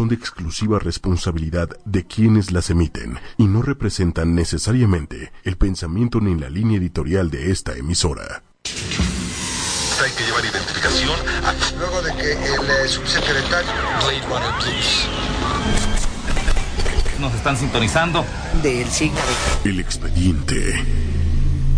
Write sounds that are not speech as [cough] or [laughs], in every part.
son de exclusiva responsabilidad de quienes las emiten y no representan necesariamente el pensamiento ni la línea editorial de esta emisora. Hay que llevar identificación. Luego de que el eh, subsecretario Nos están sintonizando. del signo El expediente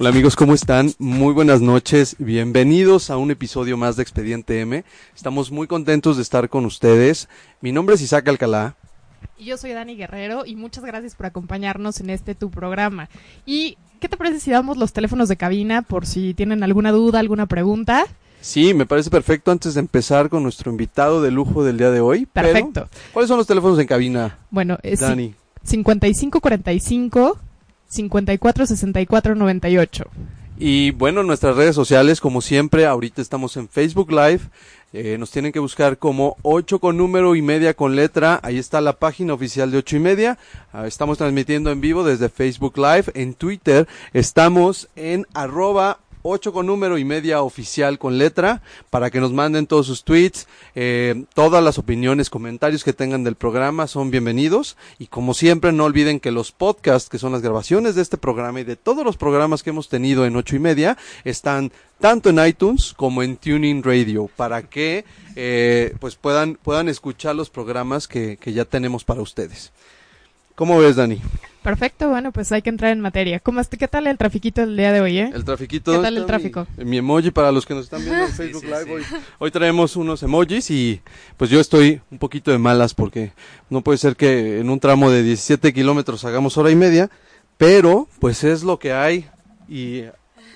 Hola amigos, ¿cómo están? Muy buenas noches, bienvenidos a un episodio más de Expediente M. Estamos muy contentos de estar con ustedes. Mi nombre es Isaac Alcalá. Y Yo soy Dani Guerrero y muchas gracias por acompañarnos en este tu programa. ¿Y qué te parece si damos los teléfonos de cabina por si tienen alguna duda, alguna pregunta? Sí, me parece perfecto antes de empezar con nuestro invitado de lujo del día de hoy. pero, Perfecto. ¿Cuáles son los teléfonos en cabina, Bueno, es Dani? 5545 5464 98. Y bueno, nuestras redes sociales, como siempre, ahorita estamos en Facebook Live. Eh, nos tienen que buscar como 8 con número y media con letra. Ahí está la página oficial de 8 y media. Ah, estamos transmitiendo en vivo desde Facebook Live. En Twitter estamos en arroba 8 con número y media oficial con letra para que nos manden todos sus tweets, eh, todas las opiniones, comentarios que tengan del programa son bienvenidos y como siempre no olviden que los podcasts, que son las grabaciones de este programa y de todos los programas que hemos tenido en ocho y media, están tanto en iTunes como en Tuning Radio para que eh, pues puedan, puedan escuchar los programas que, que ya tenemos para ustedes. ¿Cómo ves, Dani? Perfecto, bueno, pues hay que entrar en materia. ¿Cómo ¿Qué tal el trafiquito del día de hoy, eh? El trafiquito. ¿Qué tal el está mi- tráfico? Mi, emoji para los que nos están viendo en [laughs] Facebook Live. Hoy, hoy traemos unos emojis y pues yo estoy un poquito de malas porque no puede ser que en un tramo de 17 kilómetros hagamos hora y media, pero pues es lo que hay y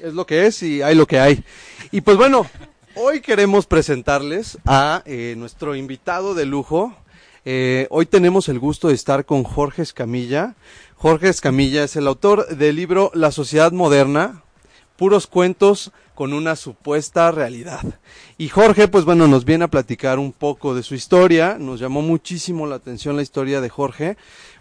es lo que es y hay lo que hay. Y pues bueno, hoy queremos presentarles a eh, nuestro invitado de lujo. Eh, hoy tenemos el gusto de estar con Jorge Escamilla. Jorge Escamilla es el autor del libro La Sociedad Moderna, puros cuentos con una supuesta realidad. Y Jorge, pues bueno, nos viene a platicar un poco de su historia. Nos llamó muchísimo la atención la historia de Jorge,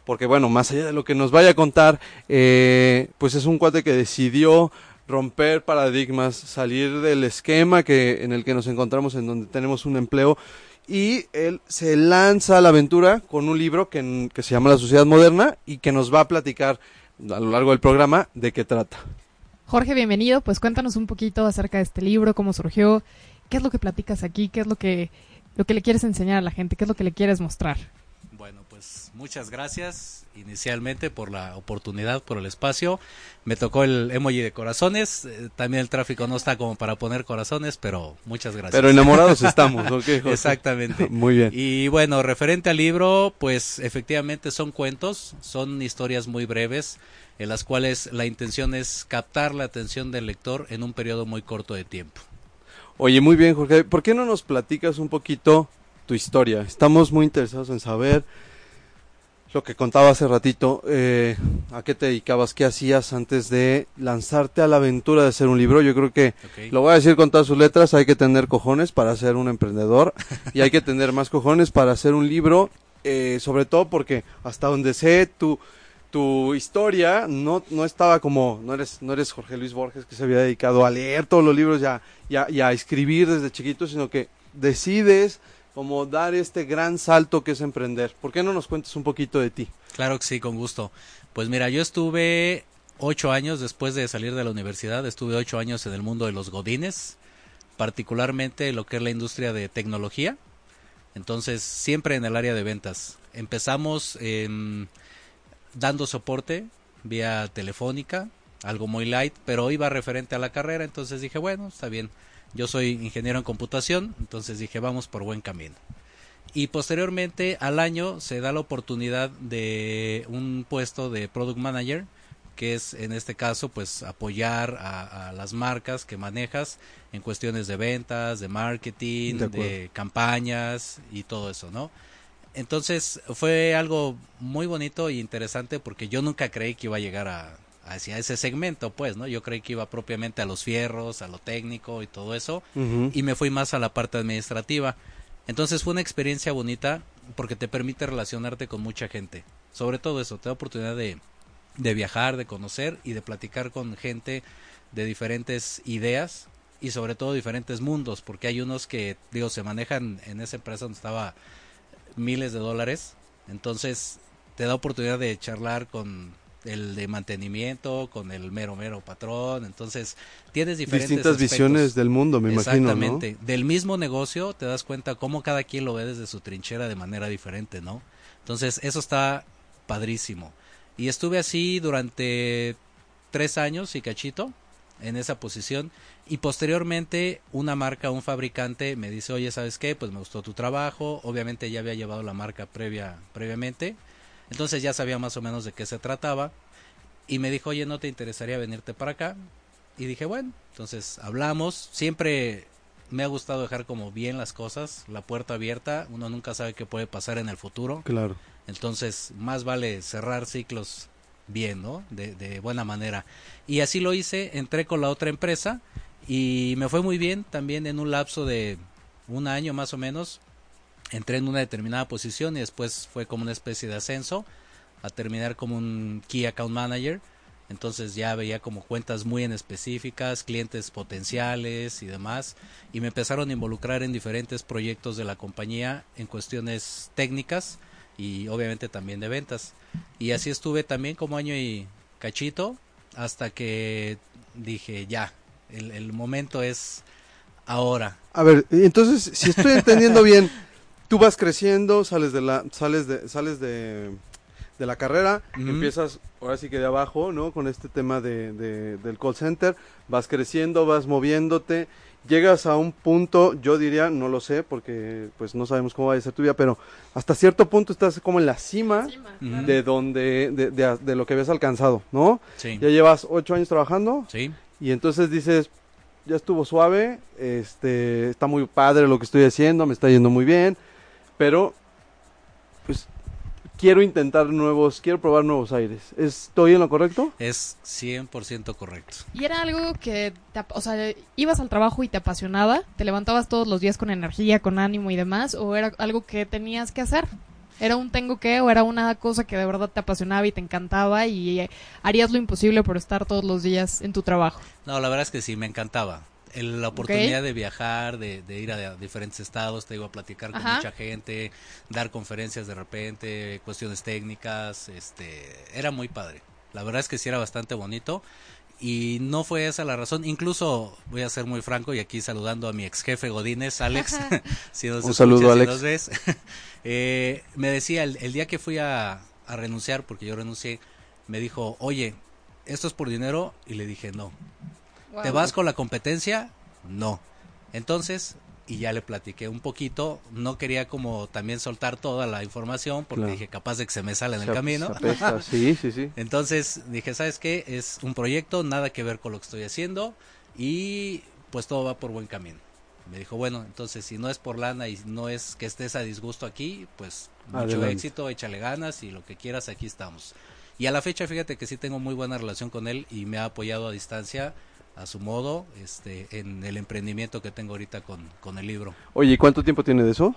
porque bueno, más allá de lo que nos vaya a contar, eh, pues es un cuate que decidió romper paradigmas, salir del esquema que en el que nos encontramos en donde tenemos un empleo y él se lanza a la aventura con un libro que, que se llama La Sociedad Moderna y que nos va a platicar a lo largo del programa de qué trata. Jorge, bienvenido. Pues cuéntanos un poquito acerca de este libro, cómo surgió, qué es lo que platicas aquí, qué es lo que, lo que le quieres enseñar a la gente, qué es lo que le quieres mostrar. Pues muchas gracias inicialmente por la oportunidad, por el espacio. Me tocó el emoji de corazones. eh, también el tráfico no está como para poner corazones, pero muchas gracias. Pero enamorados estamos, ¿ok? [laughs] Exactamente. [laughs] Muy bien. Y bueno, referente al libro, pues efectivamente son cuentos, son historias muy breves, en las cuales la intención es captar la atención del lector en un periodo muy corto de tiempo. Oye, muy bien, Jorge. ¿Por qué no nos platicas un poquito tu historia? Estamos muy interesados en saber lo que contaba hace ratito, eh, a qué te dedicabas, qué hacías antes de lanzarte a la aventura de hacer un libro. Yo creo que. Lo voy a decir con todas sus letras, hay que tener cojones para ser un emprendedor y hay que [laughs] tener más cojones para hacer un libro, eh, sobre todo porque hasta donde sé tu, tu historia no, no estaba como, no eres, no eres Jorge Luis Borges que se había dedicado a leer todos los libros y a, y a- y a escribir desde chiquito, sino que decides como dar este gran salto que es emprender. ¿Por qué no nos cuentas un poquito de ti? Claro que sí, con gusto. Pues mira, yo estuve ocho años después de salir de la universidad, estuve ocho años en el mundo de los godines, particularmente lo que es la industria de tecnología. Entonces, siempre en el área de ventas. Empezamos em, dando soporte vía telefónica, algo muy light, pero iba referente a la carrera, entonces dije, bueno, está bien. Yo soy ingeniero en computación, entonces dije, vamos por buen camino. Y posteriormente al año se da la oportunidad de un puesto de product manager que es en este caso pues apoyar a, a las marcas que manejas en cuestiones de ventas, de marketing, De campañas y todo eso, ¿no? Entonces fue algo muy bonito y interesante porque yo nunca creí que iba a llegar a, hacia ese segmento, pues, ¿no? Yo creí que iba propiamente a los fierros, a lo técnico y todo eso y me fui más a la parte administrativa. Entonces fue una experiencia bonita porque te permite relacionarte con mucha gente. Sobre todo eso, te da oportunidad de, de viajar, de conocer y de platicar con gente de diferentes ideas y sobre todo diferentes mundos, porque hay unos que, digo, se manejan en esa empresa donde estaba miles de dólares, entonces te da oportunidad de charlar con el de mantenimiento, con el mero mero patrón, entonces tienes diferentes Distintas aspectos. visiones del mundo, me imagino, ¿no? Exactamente. Del mismo negocio te das cuenta cómo cada quien lo ve desde su trinchera de manera diferente, ¿no? Entonces, eso está padrísimo. Y estuve así durante tres años y cachito en esa posición. Y posteriormente, una marca, un fabricante me dice, oye, ¿sabes qué? Pues me gustó tu trabajo. Obviamente ya había llevado la marca previa, previamente. Entonces ya sabía más o menos de qué se trataba. Y me dijo, oye, ¿no te interesaría venirte para acá? Y dije, bueno, entonces hablamos. Siempre me ha gustado dejar como bien las cosas, la puerta abierta. Uno nunca sabe qué puede pasar en el futuro. Claro. Entonces, más vale cerrar ciclos bien, ¿no? De, de buena manera. Y así lo hice, entré con la otra empresa y me fue muy bien también en un lapso de un año más o menos. Entré en una determinada posición y después fue como una especie de ascenso a terminar como un Key Account Manager. Entonces ya veía como cuentas muy en específicas, clientes potenciales y demás. Y me empezaron a involucrar en diferentes proyectos de la compañía en cuestiones técnicas y obviamente también de ventas. Y así estuve también como año y cachito hasta que dije ya, el, el momento es ahora. A ver, entonces, si estoy entendiendo bien, [laughs] tú vas creciendo, sales de la, sales de, sales de, de la carrera, empiezas ahora sí que de abajo, ¿no? Con este tema de, de- del call center, vas creciendo, vas moviéndote, llegas a un punto, yo diría, no lo sé, porque pues no sabemos cómo va a ser tu vida, pero hasta cierto punto estás como en la cima de donde, de, de- de lo que habías alcanzado, ¿no? Sí. Ya llevas ocho años trabajando, Sí. y entonces dices, ya estuvo suave, este, está muy padre lo que estoy haciendo, me está yendo muy bien, pero pues quiero intentar nuevos, quiero probar nuevos aires. ¿Estoy en lo correcto? Es 100% correcto. ¿Y era algo que, te o sea, ibas al trabajo y te apasionaba? ¿Te levantabas todos los días con energía, con ánimo y demás? ¿O era algo que tenías que hacer? ¿Era un tengo que o era una cosa que de verdad te apasionaba y te encantaba y eh, harías lo imposible por estar todos los días en tu trabajo? No, la verdad es que sí, me encantaba. El- la oportunidad de viajar, de, de ir a, a diferentes estados, te iba a platicar con Ajá. mucha gente, dar conferencias de repente, cuestiones técnicas, este, era muy padre. La verdad es que sí era bastante bonito y no fue esa la razón. Incluso voy a ser muy franco y aquí saludando a mi ex jefe Godínez, Alex, [laughs] si nos Un saludo, si Alex. nos ves. [laughs] Eh, me decía el, el día que fui a, a renunciar, porque yo renuncié, me dijo, oye, ¿esto es por dinero? Y le dije, no. ¿Te vas con la competencia? No. Entonces, y ya le platiqué un poquito, no quería como también soltar toda la información porque Claro. dije capaz de que se me sale en el camino. [laughs] sí, sí, sí. Entonces dije, ¿sabes qué? Es un proyecto, nada que ver con lo que estoy haciendo y pues todo va por buen camino. Me dijo, bueno, entonces si no es por lana y no es que estés a disgusto aquí, pues mucho Adelante. éxito, échale ganas y lo que quieras, aquí estamos. Y a la fecha, fíjate que sí tengo muy buena relación con él y me ha apoyado a distancia, a su modo, este, en el emprendimiento que tengo ahorita con, con el libro. Oye, ¿y cuánto tiempo tiene de eso?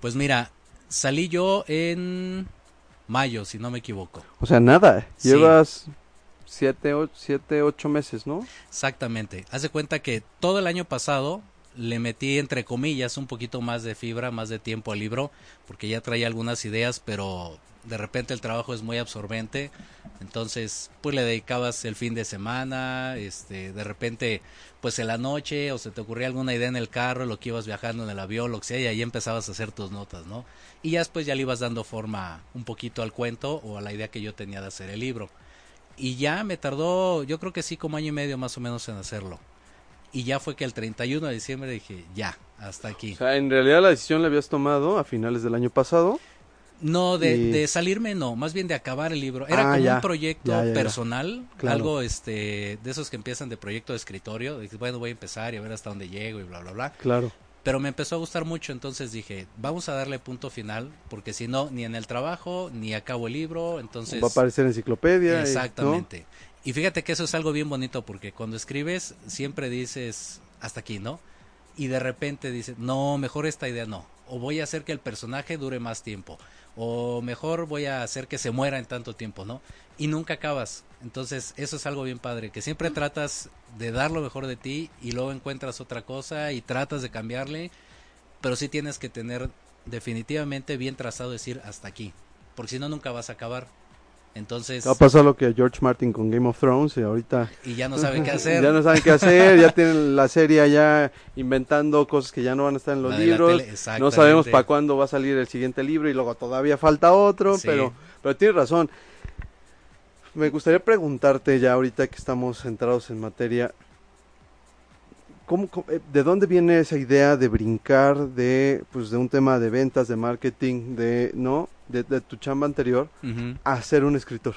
Pues mira, salí yo en mayo, si no me equivoco. O sea, nada. Sí. Llevas siete, o- siete, ocho meses, ¿no? Exactamente. Haz de cuenta que todo el año pasado le metí entre comillas un poquito más de fibra, más de tiempo al libro, porque ya traía algunas ideas, pero de repente el trabajo es muy absorbente, entonces pues le dedicabas el fin de semana, este, de repente pues en la noche o se te ocurría alguna idea en el carro, lo que ibas viajando en el avión, lo que sea, y ahí empezabas a hacer tus notas, ¿no? Y ya después ya le ibas dando forma un poquito al cuento o a la idea que yo tenía de hacer el libro. Y ya me tardó, yo creo que sí, como año y medio más o menos en hacerlo. Y ya fue que el 31 de diciembre dije, ya, hasta aquí. O sea, en realidad la decisión la habías tomado a finales del año pasado No, de, Y- de salirme no, más bien de acabar el libro. Era Ah, como ya, un proyecto ya, ya, ya. personal, Claro. algo este de esos que empiezan de proyecto de escritorio, de bueno, voy a empezar y a ver hasta dónde llego y bla, bla, bla. Claro. Pero me empezó a gustar mucho, entonces dije, vamos a darle punto final, porque si no, ni en el trabajo, ni acabo el libro, entonces... Va a aparecer enciclopedia. y- ¿no? Exactamente. Y fíjate que eso es algo bien bonito porque cuando escribes siempre dices hasta aquí, ¿no? Y de repente dices, no, mejor esta idea no. O voy a hacer que el personaje dure más tiempo. O mejor voy a hacer que se muera en tanto tiempo, ¿no? Y nunca acabas. Entonces eso es algo bien padre, que siempre tratas de dar lo mejor de ti y luego encuentras otra cosa y tratas de cambiarle, pero sí tienes que tener definitivamente bien trazado decir hasta aquí, porque si no nunca vas a acabar. Entonces, a pasar lo que George Martin con Game of Thrones y ahorita y ya no saben qué [laughs] hacer. ya no saben qué hacer, ya tienen la serie ya inventando cosas que ya no van a estar en los La libros. tele, No sabemos para cuándo va a salir el siguiente libro y luego todavía falta otro, Sí. pero pero tienes razón. Me gustaría preguntarte ya ahorita que estamos centrados en materia, ¿cómo, cómo- eh, ¿de dónde viene esa idea de brincar de pues de un tema de ventas, de marketing, de no, de, de tu chamba anterior a ser un escritor?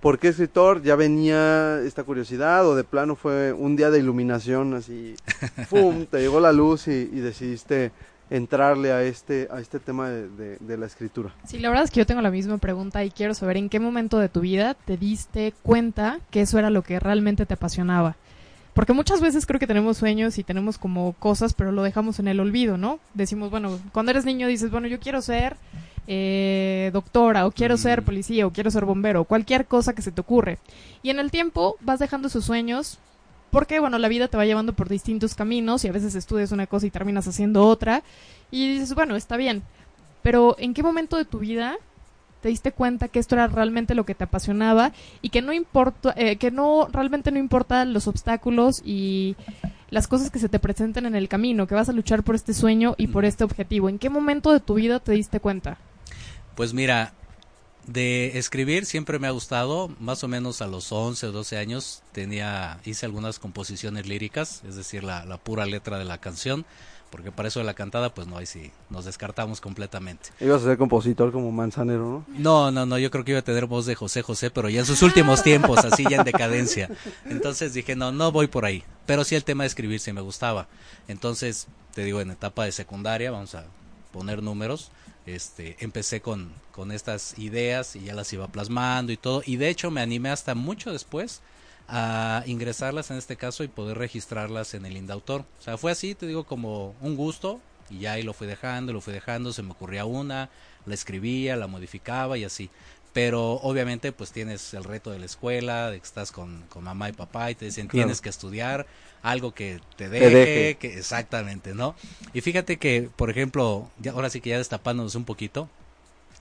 ¿Por qué escritor? ¿Ya venía esta curiosidad o de plano fue un día de iluminación así, [laughs] ¡pum! te llegó la luz y, y decidiste entrarle a este, a este tema de, de- de la escritura? Sí, la verdad es que yo tengo la misma pregunta y quiero saber en qué momento de tu vida te diste cuenta que eso era lo que realmente te apasionaba. Porque muchas veces creo que tenemos sueños y tenemos como cosas, pero lo dejamos en el olvido, ¿no? Decimos, bueno, cuando eres niño dices, bueno, yo quiero ser eh, doctora, o quiero ser policía, o quiero ser bombero, o cualquier cosa que se te ocurre. Y en el tiempo vas dejando esos sueños porque, bueno, la vida te va llevando por distintos caminos y a veces estudias una cosa y terminas haciendo otra. Y dices, bueno, está bien. Pero ¿en qué momento de tu vida te diste cuenta que esto era realmente lo que te apasionaba y que no importa, eh, que no realmente no importan los obstáculos y las cosas que se te presenten en el camino, que vas a luchar por este sueño y por este objetivo? ¿En qué momento de tu vida te diste cuenta? Pues mira, de escribir siempre me ha gustado, más o menos a los 11 o 12 años tenía hice algunas composiciones líricas, es decir, la, la pura letra de la canción, porque para eso de la cantada pues no, ahí sí nos descartamos completamente. Ibas a ser compositor como Manzanero, ¿no? No, no, no, yo creo que iba a tener voz de José José, pero ya en sus últimos [laughs] tiempos, así ya en decadencia. Entonces dije, no, no voy por ahí. Pero sí el tema de escribir sí me gustaba. Entonces, te digo, en etapa de secundaria, vamos a poner números, este, empecé con, con estas ideas y ya las iba plasmando y todo. Y de hecho me animé hasta mucho después a ingresarlas en este caso y poder registrarlas en el Indautor. O sea, fue así, te digo, como un gusto y ya ahí lo fui dejando, lo fui dejando, se me ocurría una, la escribía, la modificaba y así. Pero obviamente pues tienes el reto de la escuela, de que estás con, con mamá y papá y te dicen Claro. tienes que estudiar algo que te deje, deje. que exactamente, ¿no? Y fíjate que, por ejemplo, ya, ahora sí que ya destapándonos un poquito,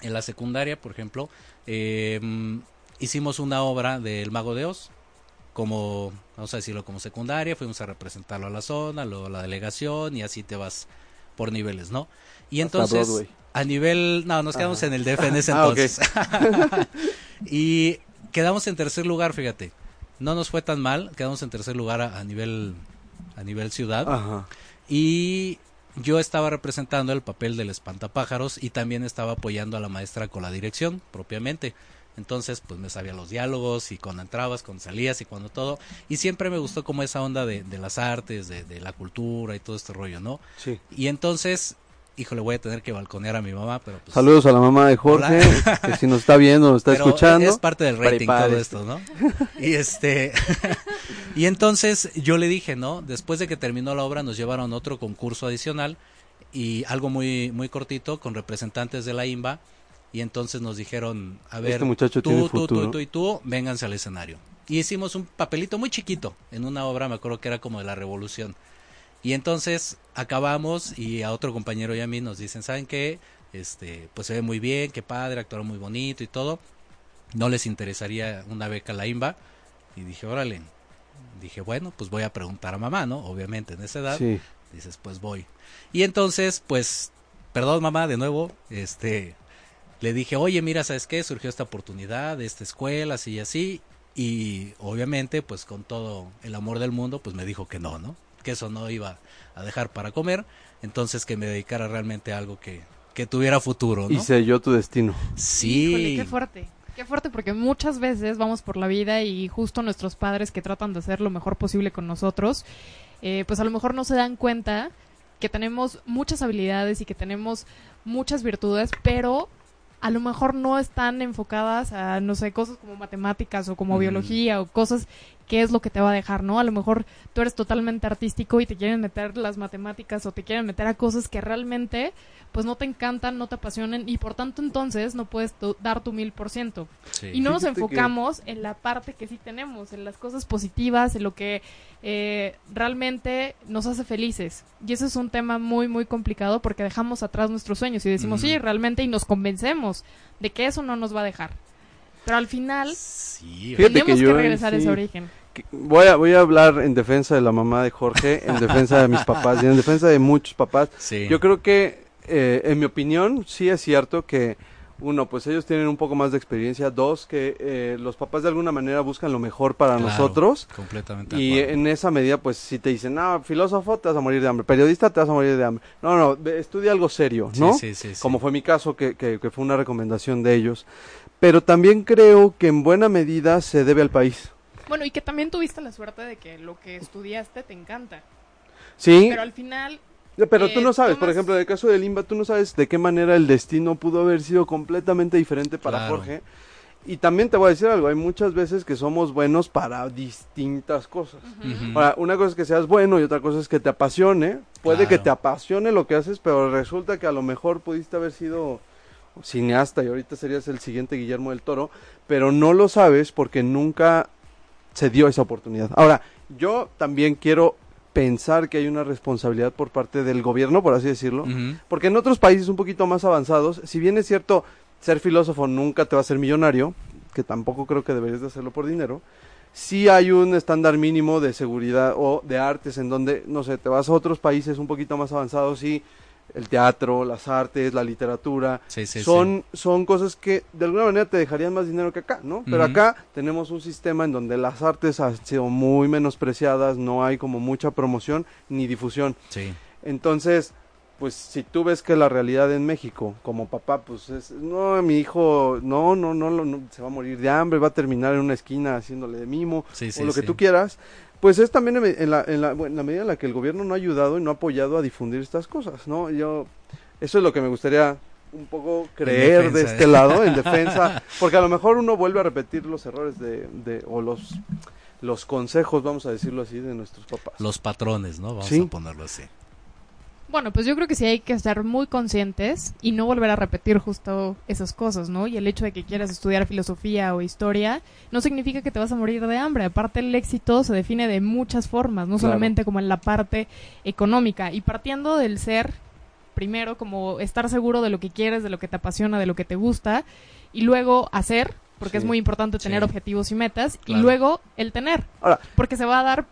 en la secundaria, por ejemplo, eh, hicimos una obra del Mago de Oz, como, vamos a decirlo, como secundaria, fuimos a representarlo a la zona, luego a la delegación y así te vas por niveles, ¿no? Y Hasta entonces, Broadway. a nivel, no, nos quedamos Ajá. en el DF en ese [laughs] Ah, entonces. [laughs] y quedamos en tercer lugar, fíjate. No nos fue tan mal, quedamos en tercer lugar a, a nivel a nivel ciudad Ajá. y yo estaba representando el papel del espantapájaros y también estaba apoyando a la maestra con la dirección propiamente. Entonces, pues me sabía los diálogos y cuando entrabas, cuando salías y cuando todo. Y siempre me gustó como esa onda de, de las artes, de, de la cultura y todo este rollo, ¿no? Sí. Y entonces, híjole, voy a tener que balconear a mi mamá, pero pues... Saludos a la mamá de Jorge, Hola. [laughs] que si nos está viendo, nos está Pero escuchando. Es parte del rating todo esto, ¿no? Y este [laughs] y entonces yo le dije, ¿no? Después de que terminó la obra nos llevaron otro concurso adicional y algo muy muy cortito con representantes de la IMBA y entonces nos dijeron, a ver, Este muchacho tú, tiene tú, tú, tú y tú, vénganse al escenario. Y hicimos un papelito muy chiquito en una obra, me acuerdo que era como de la revolución. Y entonces acabamos y a otro compañero y a mí nos dicen, ¿saben qué? Este, pues se ve muy bien, qué padre, actuaron muy bonito y todo. No les interesaría una beca a la IMBA. Y dije, órale. Dije, bueno, pues voy a preguntar a mamá, ¿no? Obviamente en esa edad. Sí. Dices, pues voy. Y entonces, pues, perdón mamá, de nuevo, este, le dije, oye, mira, ¿sabes qué? Surgió esta oportunidad de esta escuela, así y así. Y obviamente, pues con todo el amor del mundo, pues me dijo que no, ¿no? Que eso no iba a dejar para comer. Entonces que me dedicara realmente a algo que, que tuviera futuro, ¿no? Y selló tu destino. Sí. Híjole, qué fuerte. Qué fuerte porque muchas veces vamos por la vida y justo nuestros padres que tratan de hacer lo mejor posible con nosotros, eh, pues a lo mejor no se dan cuenta que tenemos muchas habilidades y que tenemos muchas virtudes, pero a lo mejor no están enfocadas a, no sé, cosas como matemáticas o como Mm. biología o cosas que es lo que te va a dejar, ¿no? A lo mejor tú eres totalmente artístico y te quieren meter las matemáticas o te quieren meter a cosas que realmente pues no te encantan, no te apasionan y por tanto entonces no puedes tu- dar tu mil por ciento. Y no nos que- enfocamos en la parte que sí tenemos, en las cosas positivas, en lo que eh, realmente nos hace felices. Y eso es un tema muy, muy complicado porque dejamos atrás nuestros sueños y decimos, sí, realmente, y nos convencemos de que eso no nos va a dejar. Pero al final, Sí, tenemos que yo, regresar a ese origen. Voy a, voy a hablar en defensa de la mamá de Jorge, en defensa de mis papás y en defensa de muchos papás. sí. Yo creo que, eh, en mi opinión, sí es cierto que, uno, pues ellos tienen un poco más de experiencia. Dos, que eh, los papás de alguna manera buscan lo mejor para Claro, nosotros. Completamente. Y en esa medida, pues si te dicen, no, filósofo, te vas a morir de hambre. Periodista, te vas a morir de hambre. No, no, estudia algo serio, ¿no? sí, sí, sí. Como fue mi caso, que, que, que fue una recomendación de ellos. Pero también creo que en buena medida se debe al país. Bueno, y que también tuviste la suerte de que lo que estudiaste te encanta. Sí, Pero al final, pero eh, tú no sabes, por ejemplo, en el caso de Limba, tú no sabes de qué manera el destino pudo haber sido completamente diferente para Claro. Jorge. Y también te voy a decir algo, hay muchas veces que somos buenos para distintas cosas. Ahora, una cosa es que seas bueno y otra cosa es que te apasione. Puede que te apasione lo que haces, pero resulta que a lo mejor pudiste haber sido cineasta y ahorita serías el siguiente Guillermo del Toro, pero no lo sabes porque nunca se dio esa oportunidad. Ahora, yo también quiero pensar que hay una responsabilidad por parte del gobierno, por así decirlo, porque en otros países un poquito más avanzados, si bien es cierto, ser filósofo nunca te va a hacer millonario, que tampoco creo que deberías de hacerlo por dinero, sí hay un estándar mínimo de seguridad o de artes en donde, no sé, te vas a otros países un poquito más avanzados y el teatro, las artes, la literatura, Sí, sí, son, son cosas que de alguna manera te dejarían más dinero que acá, ¿no? Pero acá tenemos un sistema en donde las artes han sido muy menospreciadas, no hay como mucha promoción ni difusión. Entonces, pues si tú ves que la realidad en México, como papá, pues es, no, mi hijo, no, no, no, lo- no, se va a morir de hambre, va a terminar en una esquina haciéndole de mimo, o lo que tú quieras, pues es también en, la, en, la, en la medida en la que el gobierno no ha ayudado y no ha apoyado a difundir estas cosas, ¿no? Yo, eso es lo que me gustaría un poco creer de defensa, este ¿eh? lado, en defensa, [laughs] porque a lo mejor uno vuelve a repetir los errores de, de o los, los consejos, vamos a decirlo así, de nuestros papás. Los patrones, ¿no? Vamos Sí. a ponerlo así. Bueno, pues yo creo que sí hay que estar muy conscientes y no volver a repetir justo esas cosas, ¿no? Y el hecho de que quieras estudiar filosofía o historia no significa que te vas a morir de hambre. Aparte, el éxito se define de muchas formas, no Claro. solamente como en la parte económica. Y partiendo del ser, primero, como estar seguro de lo que quieres, de lo que te apasiona, de lo que te gusta, y luego hacer, porque Sí. es muy importante tener Sí. objetivos y metas, y luego el tener, Ahora, porque se va a dar,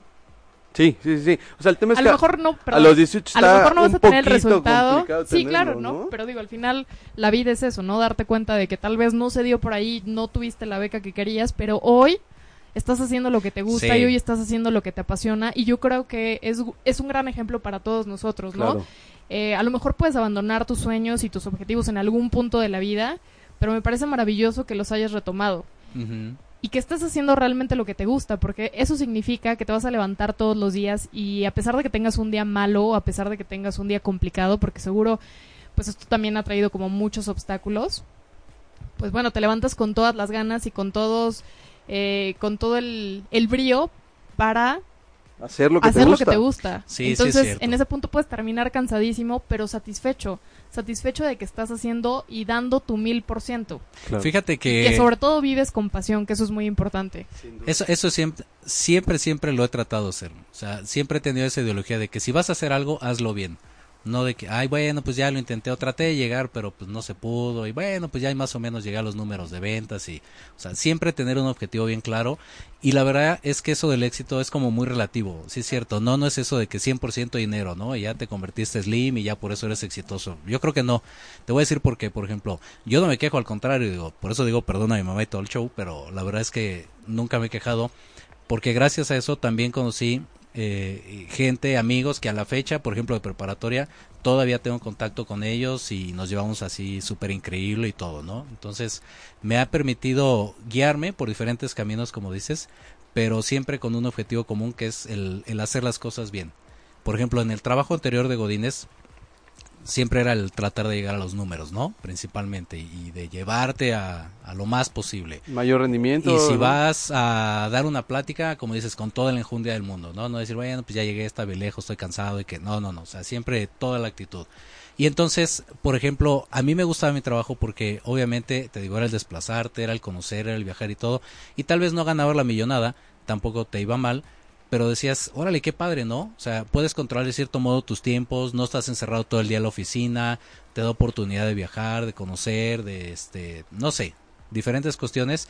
sí, sí, sí. O sea, el tema es a que lo mejor no, a los 18 a lo está mejor no vas un a tener el resultado. Sí, tenerlo, claro, ¿no? Pero digo, al final la vida es eso, ¿no? Darte cuenta de que tal vez no se dio por ahí, no tuviste la beca que querías, pero hoy estás haciendo lo que te gusta Sí. y hoy estás haciendo lo que te apasiona y yo creo que es, es un gran ejemplo para todos nosotros, ¿no? Claro. Eh, a lo mejor puedes abandonar tus sueños y tus objetivos en algún punto de la vida, pero me parece maravilloso que los hayas retomado. Y que estés haciendo realmente lo que te gusta, porque eso significa que te vas a levantar todos los días y a pesar de que tengas un día malo, a pesar de que tengas un día complicado, porque seguro pues esto también ha traído como muchos obstáculos, pues bueno, te levantas con todas las ganas y con todos, eh, con todo el, el brío para Hacer lo que hacer te lo gusta. que te gusta. Sí, sí, es Entonces, cierto. en ese punto puedes terminar cansadísimo, pero satisfecho. Satisfecho de que estás haciendo y dando tu mil por ciento. Claro. Fíjate Y que... que sobre todo vives con pasión, que eso es muy importante. Eso, eso siempre, siempre, siempre lo he tratado de hacer. O sea, siempre he tenido esa ideología de que si vas a hacer algo, hazlo bien. No de que, ay, bueno, pues ya lo intenté traté de llegar, pero pues no se pudo. Y bueno, pues ya más o menos llegué a los números de ventas. y O sea, siempre tener un objetivo bien claro. Y la verdad es que eso del éxito es como muy relativo. Sí es cierto. No, no es eso de que 100% dinero, ¿no? Y ya te convertiste slim y ya por eso eres exitoso. Yo creo que no. Te voy a decir por qué. Por ejemplo, yo no me quejo, al contrario. Digo, por eso digo perdón a mi mamá y todo el show. Pero la verdad es que nunca me he quejado porque gracias a eso también conocí eh, gente, amigos que a la fecha, por ejemplo, de preparatoria, todavía tengo contacto con ellos y nos llevamos así súper increíble y todo, ¿no? Entonces, me ha permitido guiarme por diferentes caminos, como dices, pero siempre con un objetivo común que es el, el hacer las cosas bien. Por ejemplo, en el trabajo anterior de Godínez, siempre era el tratar de llegar a los números, ¿no? Principalmente, y de llevarte a, a lo más posible. Mayor rendimiento. Y si ¿no? vas a dar una plática, como dices, con toda la enjundia del mundo, ¿no? No decir, bueno, pues ya llegué, está bien lejos, estoy cansado y que no, no, no, o sea, siempre toda la actitud. Y entonces, por ejemplo, a mí me gustaba mi trabajo porque obviamente, te digo, era el desplazarte, era el conocer, era el viajar y todo, y tal vez no ganaba la millonada, tampoco te iba mal, pero decías, órale, qué padre, ¿no? O sea, puedes controlar de cierto modo tus tiempos, no estás encerrado todo el día en la oficina, te da oportunidad de viajar, de conocer, de este, no sé, diferentes cuestiones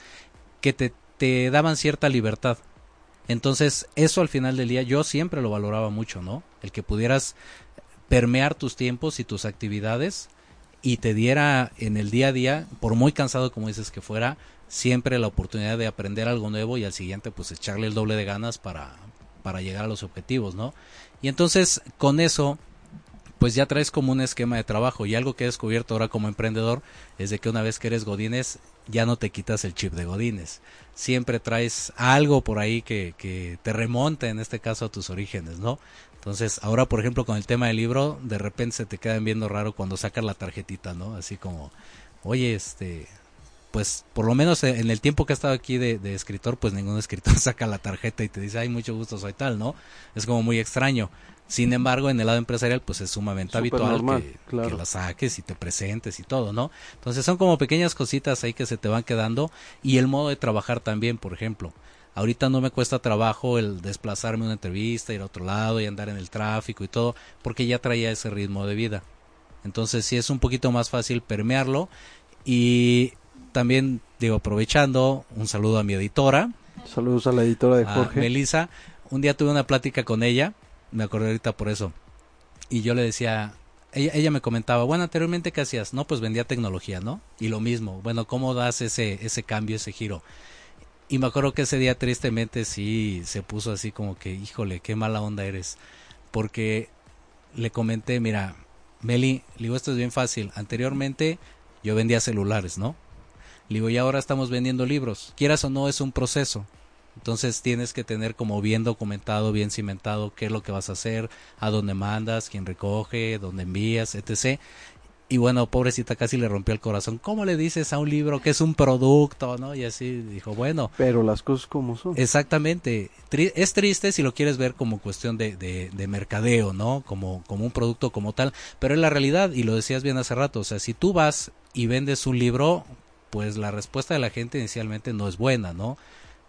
que te, te daban cierta libertad. Entonces, eso al final del día yo siempre lo valoraba mucho, ¿no? El que pudieras permear tus tiempos y tus actividades y te diera en el día a día, por muy cansado como dices que fuera, siempre la oportunidad de aprender algo nuevo y al siguiente pues echarle el doble de ganas para, para llegar a los objetivos, ¿no? Y entonces con eso pues ya traes como un esquema de trabajo y algo que he descubierto ahora como emprendedor es de que una vez que eres Godines ya no te quitas el chip de Godines. Siempre traes algo por ahí que, que te remonta en este caso a tus orígenes, ¿no? Entonces, ahora por ejemplo con el tema del libro, de repente se te quedan viendo raro cuando sacas la tarjetita, ¿no? Así como, oye, este, pues por lo menos en el tiempo que he estado aquí de, de, escritor, pues ningún escritor [laughs] saca la tarjeta y te dice, ay, mucho gusto, soy tal, ¿no? Es como muy extraño. Sin embargo, en el lado empresarial, pues es sumamente Super habitual normal, que, claro. que la saques y te presentes y todo, ¿no? Entonces son como pequeñas cositas ahí que se te van quedando y el modo de trabajar también, por ejemplo. Ahorita no me cuesta trabajo el desplazarme a una entrevista, ir a otro lado y andar en el tráfico y todo, porque ya traía ese ritmo de vida. Entonces sí es un poquito más fácil permearlo y también digo aprovechando un saludo a mi editora. Saludos a la editora de Jorge. Melissa. Un día tuve una plática con ella me acordé ahorita por eso y yo le decía ella, ella me comentaba bueno anteriormente qué hacías no pues vendía tecnología no y lo mismo bueno cómo das ese ese cambio ese giro y me acuerdo que ese día tristemente sí se puso así como que híjole qué mala onda eres porque le comenté mira Meli le digo esto es bien fácil anteriormente yo vendía celulares no le digo, y ahora estamos vendiendo libros. Quieras o no, es un proceso. Entonces tienes que tener como bien documentado, bien cimentado qué es lo que vas a hacer, a dónde mandas, quién recoge, dónde envías, etc. Y bueno, pobrecita casi le rompió el corazón. ¿Cómo le dices a un libro que es un producto, no? Y así dijo, bueno. Pero las cosas como son. Exactamente. Tri es triste si lo quieres ver como cuestión de, de, de, mercadeo, ¿no? Como, como un producto como tal. Pero es la realidad, y lo decías bien hace rato. O sea, si tú vas y vendes un libro, pues la respuesta de la gente inicialmente no es buena, ¿no?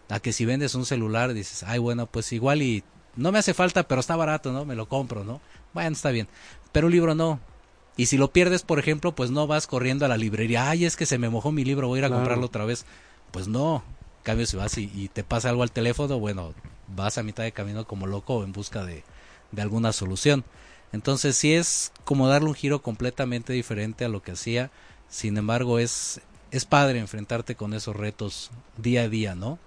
A que si vendes un celular dices, ay, bueno, pues igual y no me hace falta, pero está barato, ¿no? Me lo compro, ¿no? Bueno, está bien. Pero un libro no. Y si lo pierdes, por ejemplo, pues no vas corriendo a la librería, ay, es que se me mojó mi libro, voy a ir a claro. comprarlo otra vez. Pues no. En cambio, si vas y, y, te pasa algo al teléfono, bueno, vas a mitad de camino como loco en busca de, de alguna solución. Entonces, sí es como darle un giro completamente diferente a lo que hacía. Sin embargo, es es padre enfrentarte con esos retos día a día, ¿no?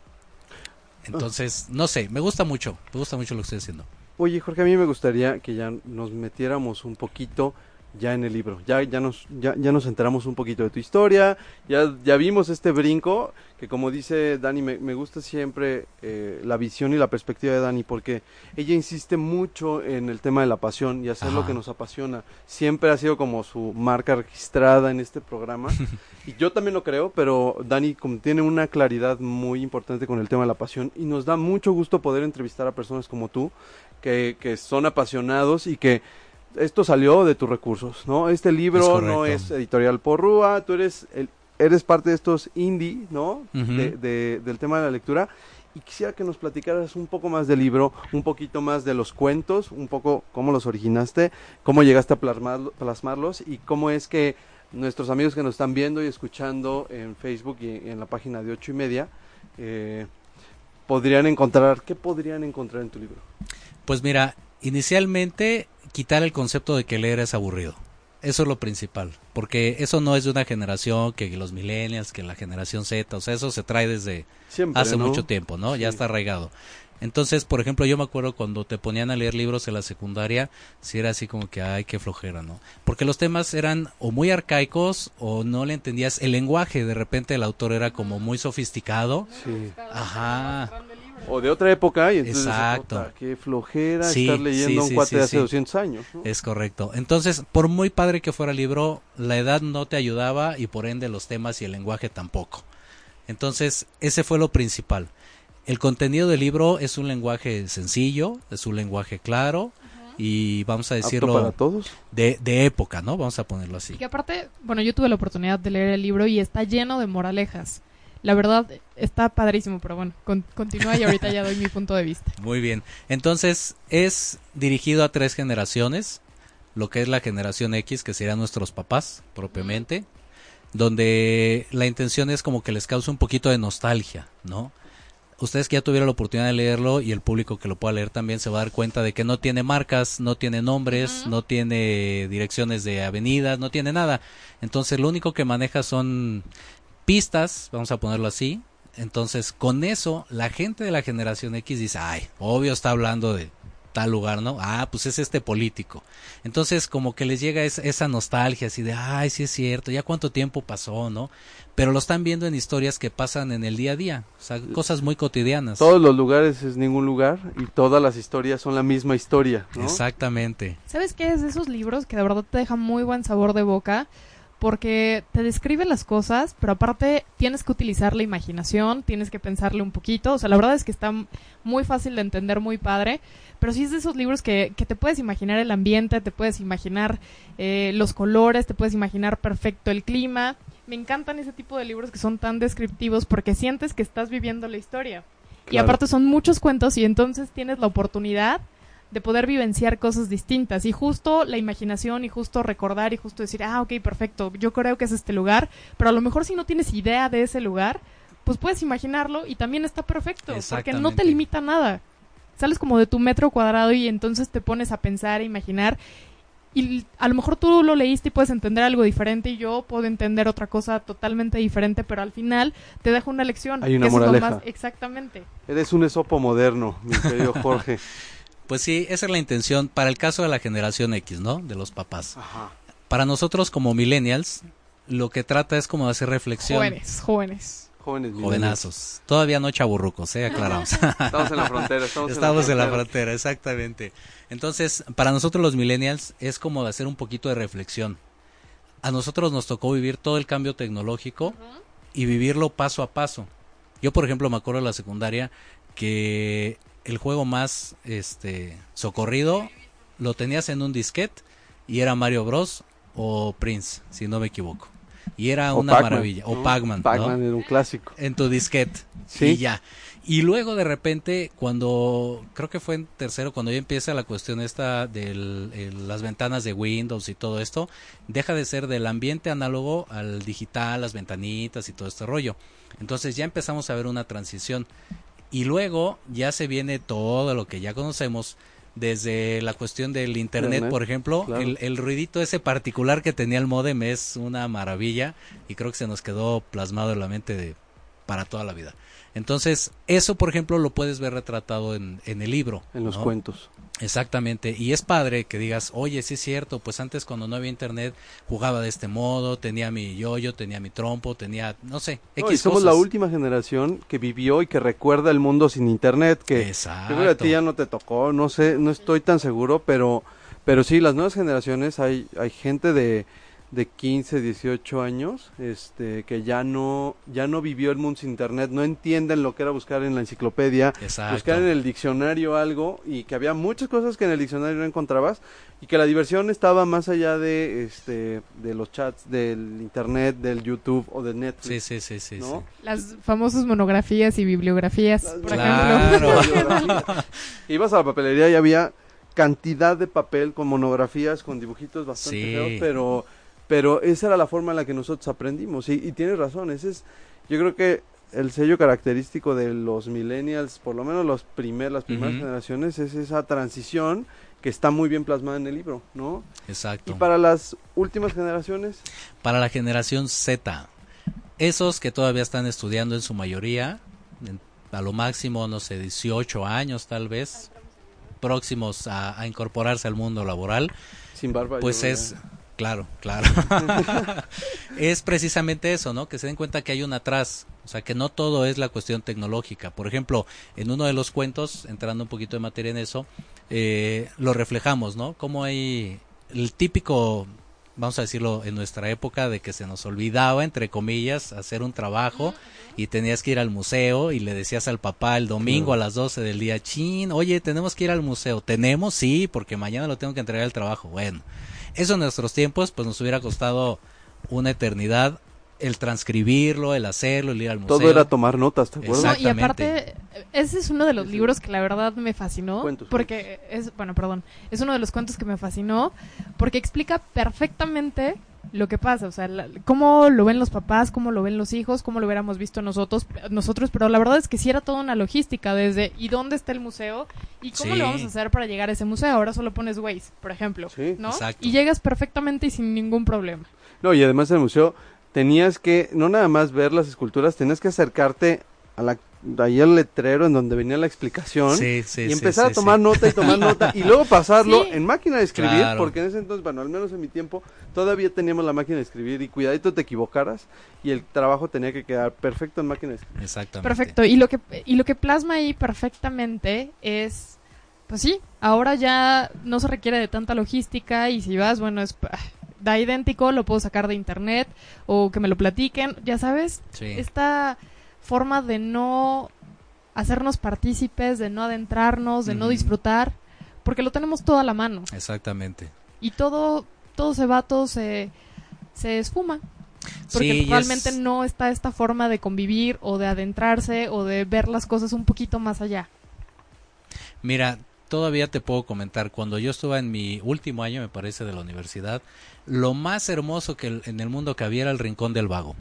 Entonces, no sé, me gusta mucho, me gusta mucho lo que estoy haciendo. Oye, Jorge, a mí me gustaría que ya nos metiéramos un poquito ya en el libro. Ya, ya, nos, ya, ya nos enteramos un poquito de tu historia, ya, ya vimos este brinco, que como dice Dani, me, me gusta siempre eh, la visión y la perspectiva de Dani, porque ella insiste mucho en el tema de la pasión y hacer Ajá. lo que nos apasiona. Siempre ha sido como su marca registrada en este programa. [laughs] y yo también lo creo, pero Dani como tiene una claridad muy importante con el tema de la pasión y nos da mucho gusto poder entrevistar a personas como tú, que, que son apasionados y que esto salió de tus recursos, ¿no? Este libro es no es editorial Porrúa, tú eres el, eres parte de estos indie, ¿no? Uh -huh. de, de, del tema de la lectura. Y quisiera que nos platicaras un poco más del libro, un poquito más de los cuentos, un poco cómo los originaste, cómo llegaste a plasmar, plasmarlos y cómo es que nuestros amigos que nos están viendo y escuchando en Facebook y en la página de ocho y media eh, podrían encontrar, ¿qué podrían encontrar en tu libro? Pues mira, inicialmente quitar el concepto de que leer es aburrido. Eso es lo principal, porque eso no es de una generación que los millennials, que la generación Z, o sea, eso se trae desde Siempre, hace ¿no? mucho tiempo, ¿no? Sí. Ya está arraigado. Entonces, por ejemplo, yo me acuerdo cuando te ponían a leer libros en la secundaria, si era así como que, ay, qué flojera, ¿no? Porque los temas eran o muy arcaicos o no le entendías el lenguaje. De repente el autor era como muy sofisticado. Sí. Ajá. O de otra época y entonces, Exacto. puta, qué flojera Sí, estar leyendo sí, un sí, cuate sí, de hace sí. 200 años. ¿no? Es correcto. Entonces, por muy padre que fuera el libro, la edad no te ayudaba y por ende los temas y el lenguaje tampoco. Entonces, ese fue lo principal. El contenido del libro es un lenguaje sencillo, es un lenguaje claro y vamos a ¿Apto decirlo para todos? de, de época, ¿no? Vamos a ponerlo así. Y que aparte, bueno, yo tuve la oportunidad de leer el libro y está lleno de moralejas. La verdad, está padrísimo, pero bueno, con- continúa y ahorita ya doy mi punto de vista. Muy bien. Entonces, es dirigido a tres generaciones, lo que es la generación X, que serían nuestros papás propiamente, donde la intención es como que les cause un poquito de nostalgia, ¿no? Ustedes que ya tuvieron la oportunidad de leerlo y el público que lo pueda leer también se va a dar cuenta de que no tiene marcas, no tiene nombres, no tiene direcciones de avenidas, no tiene nada. Entonces, lo único que maneja son pistas, vamos a ponerlo así. Entonces, con eso, la gente de la generación X dice, ay, obvio está hablando de tal lugar, ¿no? Ah, pues es este político. Entonces, como que les llega es- esa nostalgia, así de, ay, sí es cierto, ya cuánto tiempo pasó, ¿no? Pero lo están viendo en historias que pasan en el día a día, o sea, cosas muy cotidianas. Todos los lugares es ningún lugar y todas las historias son la misma historia. ¿no? Exactamente. ¿Sabes qué es de esos libros que de verdad te dejan muy buen sabor de boca? Porque te describe las cosas, pero aparte tienes que utilizar la imaginación, tienes que pensarle un poquito. O sea, la verdad es que está muy fácil de entender, muy padre. Pero sí es de esos libros que, que te puedes imaginar el ambiente, te puedes imaginar eh, los colores, te puedes imaginar perfecto el clima. Me encantan ese tipo de libros que son tan descriptivos porque sientes que estás viviendo la historia. Y aparte son muchos cuentos y entonces tienes la oportunidad de poder vivenciar cosas distintas y justo la imaginación y justo recordar y justo decir, ah, ok, perfecto, yo creo que es este lugar, pero a lo mejor si no tienes idea de ese lugar, pues puedes imaginarlo y también está perfecto, porque no te limita nada. Sales como de tu metro cuadrado y entonces te pones a pensar, a imaginar y a lo mejor tú lo leíste y puedes entender algo diferente y yo puedo entender otra cosa totalmente diferente, pero al final te deja una lección. Hay una moraleja. más- exactamente. Eres un esopo moderno, mi querido Jorge. [laughs] Pues sí, esa es la intención para el caso de la generación X, ¿no? De los papás. Ajá. Para nosotros como millennials, lo que trata es como de hacer reflexión. Jóvenes, jóvenes. Jóvenes millennials. Jovenazos. Todavía no chaburrucos, ¿eh? Aclaramos. [laughs] Estamos en la frontera. Estamos, Estamos en la frontera. frontera, exactamente. Entonces, para nosotros los millennials es como de hacer un poquito de reflexión. A nosotros nos tocó vivir todo el cambio tecnológico y vivirlo paso a paso. Yo, por ejemplo, me acuerdo de la secundaria que el juego más este socorrido lo tenías en un disquete y era Mario Bros o Prince, si no me equivoco. Y era O una maravilla. O ¿no? Pac-Man, ¿no? Pac-Man era un clásico. en tu disquete Sí. y ya. Y luego de repente, cuando creo que fue en tercero, cuando ya empieza la cuestión esta de las ventanas de Windows y todo esto, deja de ser del ambiente análogo al digital, las ventanitas y todo este rollo. Entonces ya empezamos a ver una transición. Y luego ya se viene todo lo que ya conocemos, desde la cuestión del internet, Internet, por ejemplo, claro. el, el ruidito ese particular que tenía el modem es una maravilla y creo que se nos quedó plasmado en la mente de para toda la vida. Entonces, eso, por ejemplo, lo puedes ver retratado en, en el libro. En los ¿no? cuentos. Exactamente. Y es padre que digas, oye, sí es cierto, pues antes cuando no había internet jugaba de este modo, tenía mi yoyo, tenía mi trompo, tenía, no sé, No, X y somos cosas. la última generación que vivió y que recuerda el mundo sin internet, que Exacto. yo creo que a ti ya no te tocó, no sé, no estoy tan seguro, pero pero sí, las nuevas generaciones hay hay gente de de 15, 18 años, este que ya no ya no vivió el mundo sin internet, no entienden lo que era buscar en la enciclopedia, Exacto. buscar en el diccionario algo y que había muchas cosas que en el diccionario no encontrabas y que la diversión estaba más allá de este de los chats del internet, del YouTube o de Netflix. Sí, sí, sí, sí. ¿no? sí. Las famosas monografías y bibliografías, por Claro. ejemplo. [laughs] Ibas a la papelería y había cantidad de papel con monografías, con dibujitos bastante Sí. feos, pero, pero esa era la forma en la que nosotros aprendimos. Y, y tienes razón, ese es, yo creo que el sello característico de los millennials, por lo menos los primer, las primeras generaciones, es esa transición que está muy bien plasmada en el libro, ¿no? Exacto. Y para las últimas generaciones, Para la generación Z, esos que todavía están estudiando en su mayoría, en- a lo máximo, no sé, 18 años tal vez, próximos a, a incorporarse al mundo laboral, Sin barba. pues es, claro, claro, [laughs] es precisamente eso, ¿no? Que se den cuenta que hay un atrás, o sea, que no todo es la cuestión tecnológica. Por ejemplo, en uno de los cuentos, entrando un poquito de materia en eso, eh, lo reflejamos, ¿no? Como hay el típico, vamos a decirlo, en nuestra época, de que se nos olvidaba, entre comillas, hacer un trabajo y tenías que ir al museo y le decías al papá el domingo a las 12 del día, chin, oye, tenemos que ir al museo. ¿Tenemos? Sí, porque mañana lo tengo que entregar al trabajo. Bueno, eso en nuestros tiempos, pues nos hubiera costado una eternidad el transcribirlo, el hacerlo, el ir al museo. Todo era tomar notas, ¿te acuerdas? No, y Exactamente. aparte, ese es uno de los libros que la verdad me fascinó. Cuentos, porque es, bueno, perdón, es uno de los cuentos que me fascinó porque explica perfectamente lo que pasa, o sea, la- cómo lo ven los papás, cómo lo ven los hijos, cómo lo hubiéramos visto nosotros, nosotros, pero la verdad es que sí era toda una logística desde ¿y dónde está el museo? ¿Y cómo Sí. lo vamos a hacer para llegar a ese museo? Ahora solo pones Waze, por ejemplo, Sí. ¿no? Exacto. Y llegas perfectamente y sin ningún problema. No, y además el museo tenías que, no nada más ver las esculturas, tenías que acercarte a la, ahí al letrero en donde venía la explicación Sí, sí, y empezar sí, a tomar sí. nota y tomar nota y luego pasarlo Sí. en máquina de escribir, Claro. porque en ese entonces, bueno, al menos en mi tiempo, todavía teníamos la máquina de escribir y cuidadito te equivocaras y el trabajo tenía que quedar perfecto en máquina de escribir. Exactamente. Perfecto. Y lo que y lo que plasma ahí perfectamente es pues sí, ahora ya no se requiere de tanta logística y si vas, bueno, es da idéntico, lo puedo sacar de internet o que me lo platiquen, ya sabes, Sí. esta forma de no hacernos partícipes, de no adentrarnos, de no disfrutar, porque lo tenemos todo a la mano Exactamente. y todo todo se va, todo se se esfuma. Porque Sí, realmente es- no está esta forma de convivir o de adentrarse o de ver las cosas un poquito más allá. Mira, todavía te puedo comentar, cuando yo estuve en mi último año, me parece, de la universidad, lo más hermoso que en el mundo que había era el Rincón del Vago.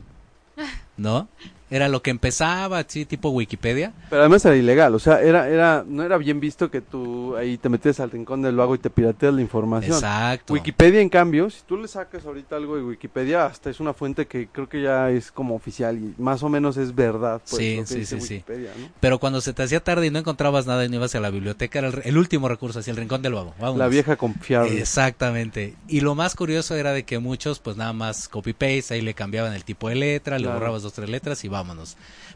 ¿No? Era lo que empezaba, así tipo Wikipedia. Pero además era ilegal, o sea, era, era, no era bien visto que tú ahí te metes al rincón del vago y te pirateas la información. Exacto. Wikipedia, en cambio, si tú le sacas ahorita algo de Wikipedia, hasta es una fuente que creo que ya es como oficial y más o menos es verdad. Pues, Sí, lo que sí, dice sí, sí. Wikipedia, ¿no? Pero cuando se te hacía tarde y no encontrabas nada y no ibas a la biblioteca, era el, el último recurso, hacia el Rincón del Vago. Vámonos. La vieja confiable. Exactamente. Y lo más curioso era de que muchos, pues nada más copy-paste, ahí le cambiaban el tipo de letra, le borrabas dos, tres letras y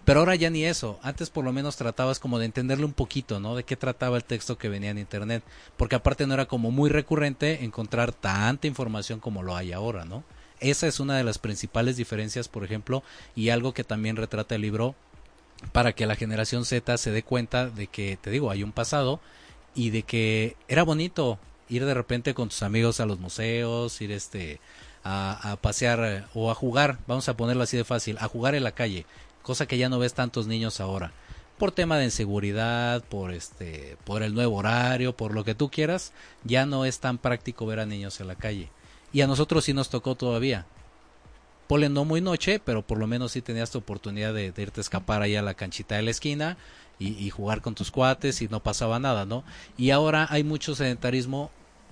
Pero ahora ya ni eso. Antes por lo menos tratabas como de entenderle un poquito, ¿no? De qué trataba el texto que venía en internet. Porque aparte no era como muy recurrente encontrar tanta información como lo hay ahora, ¿no? Esa es una de las principales diferencias, por ejemplo, y algo que también retrata el libro para que la generación Z se dé cuenta de que, te digo, hay un pasado y de que era bonito ir de repente con tus amigos a los museos, ir este a, pasear eh, o a jugar, vamos a ponerlo así de fácil, a jugar en la calle, cosa que ya no ves tantos niños ahora. Por tema de inseguridad, por este, por el nuevo horario, por lo que tú quieras, ya no es tan práctico ver a niños en la calle. Y a nosotros sí nos tocó todavía. Ponle no muy noche, pero por lo menos sí tenías tu oportunidad de, de irte a escapar ahí a la canchita de la esquina y, y jugar con tus cuates y no pasaba nada, ¿no? Y ahora hay mucho sedentarismo.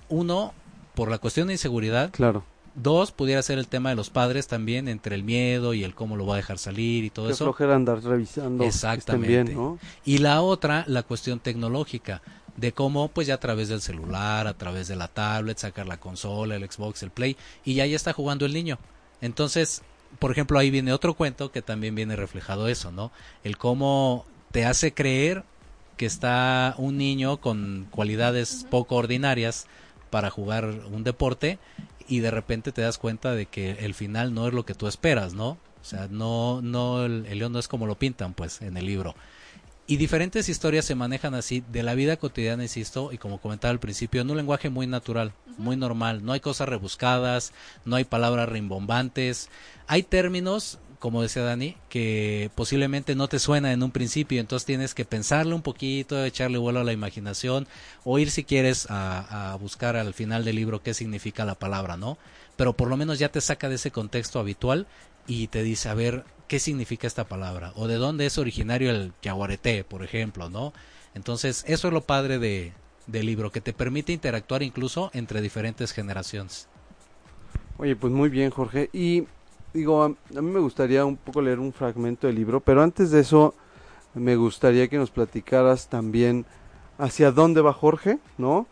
Uno, por la cuestión de inseguridad. Claro. Dos, pudiera ser el tema de los padres también, entre el miedo y el cómo lo va a dejar salir y todo Qué eso. flojera andar revisando. Exactamente. bien, ¿no? Y la otra, la cuestión tecnológica, de cómo pues ya a través del celular, a través de la tablet, sacar la consola, el Xbox, el Play, y ya ya está jugando el niño. Entonces, por ejemplo, ahí viene otro cuento que también viene reflejado eso, ¿no? El cómo te hace creer que está un niño con cualidades poco ordinarias para jugar un deporte y de repente te das cuenta de que el final no es lo que tú esperas, ¿no? O sea, no, no, el, el león no es como lo pintan, pues, en el libro. Y diferentes historias se manejan así, de la vida cotidiana, insisto, y como comentaba al principio, en un lenguaje muy natural, muy normal. No hay cosas rebuscadas, no hay palabras rimbombantes. Hay términos, como decía Dani, que posiblemente no te suena en un principio, entonces tienes que pensarle un poquito, echarle vuelo a la imaginación, o ir si quieres a, buscar al final del libro qué significa la palabra, ¿no? Pero por lo menos ya te saca de ese contexto habitual y te dice, a ver, ¿qué significa esta palabra? O de dónde es originario el yaguareté, por ejemplo, ¿no? Entonces, eso es lo padre de, del libro, que te permite interactuar incluso entre diferentes generaciones. Oye, pues muy bien, Jorge. Y digo, a, a mí me gustaría un poco leer un fragmento del libro, pero antes de eso, me gustaría que nos platicaras también hacia dónde va Jorge, ¿no?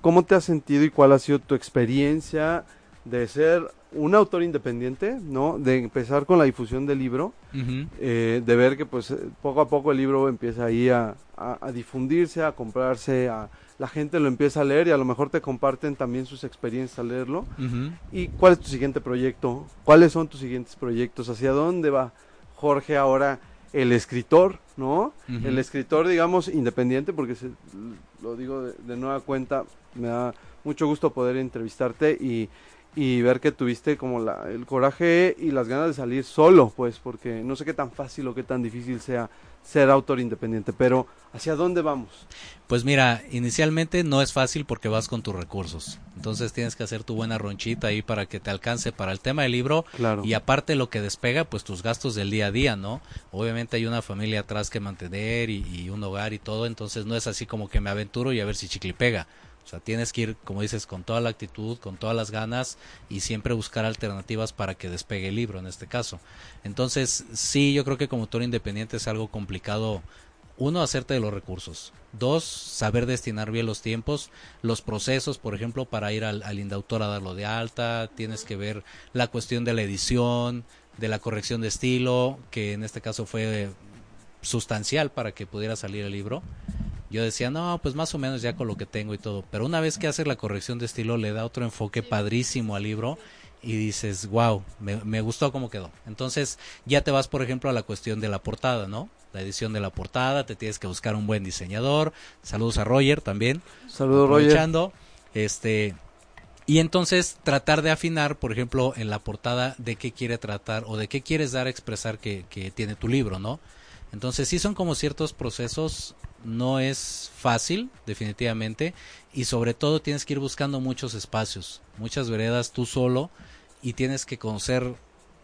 ¿Cómo te has sentido y cuál ha sido tu experiencia de ser un autor independiente, ¿no? De empezar con la difusión del libro, eh, de ver que pues poco a poco el libro empieza ahí a, a, difundirse, a comprarse, a la gente lo empieza a leer y a lo mejor te comparten también sus experiencias al leerlo. ¿Y cuál es tu siguiente proyecto? ¿Cuáles son tus siguientes proyectos? ¿Hacia dónde va Jorge ahora, el escritor, ¿no? El escritor, digamos, independiente, porque se, lo digo de, de nueva cuenta, me da mucho gusto poder entrevistarte y y ver que tuviste como la, el coraje y las ganas de salir solo, pues, porque no sé qué tan fácil o qué tan difícil sea ser autor independiente, pero ¿hacia dónde vamos? Pues mira, inicialmente no es fácil porque vas con tus recursos, entonces tienes que hacer tu buena ronchita ahí para que te alcance para el tema del libro claro. y aparte lo que despega, pues tus gastos del día a día, ¿no? Obviamente hay una familia atrás que mantener y, y un hogar y todo, entonces no es así como que me aventuro y a ver si chicle pega o sea, tienes que ir, como dices, con toda la actitud, con todas las ganas y siempre buscar alternativas para que despegue el libro en este caso. Entonces, sí, yo creo que como autor independiente es algo complicado. Uno, hacerte de los recursos. Dos, saber destinar bien los tiempos, los procesos, por ejemplo, para ir al, al indautor a darlo de alta. Tienes que ver la cuestión de la edición, de la corrección de estilo, que en este caso fue sustancial para que pudiera salir el libro yo decía, no, pues más o menos ya con lo que tengo y todo. Pero una vez que haces la corrección de estilo, le da otro enfoque padrísimo al libro y dices, wow, me, me gustó cómo quedó. Entonces ya te vas, por ejemplo, a la cuestión de la portada, ¿no? La edición de la portada, te tienes que buscar un buen diseñador. Saludos a Roger también. Saludos, Roger. Este, y entonces tratar de afinar, por ejemplo, en la portada de qué quiere tratar o de qué quieres dar a expresar que, que tiene tu libro, ¿no? Entonces sí son como ciertos procesos no es fácil, definitivamente, y sobre todo tienes que ir buscando muchos espacios, muchas veredas tú solo, y tienes que conocer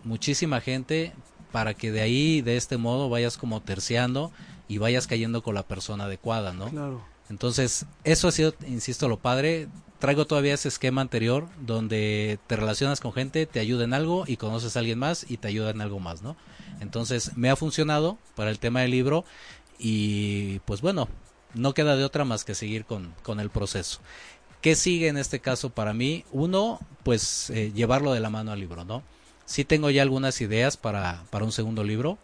muchísima gente para que de ahí, de este modo, vayas como terciando y vayas cayendo con la persona adecuada, ¿no? Claro. Entonces, eso ha sido, insisto, lo padre. Traigo todavía ese esquema anterior donde te relacionas con gente, te ayuda en algo y conoces a alguien más y te ayuda en algo más, ¿no? Entonces, me ha funcionado para el tema del libro y pues bueno, no queda de otra más que seguir con, con el proceso. ¿Qué sigue en este caso para mí? Uno, pues eh, llevarlo de la mano al libro, ¿no? Sí tengo ya algunas ideas para, para un segundo libro.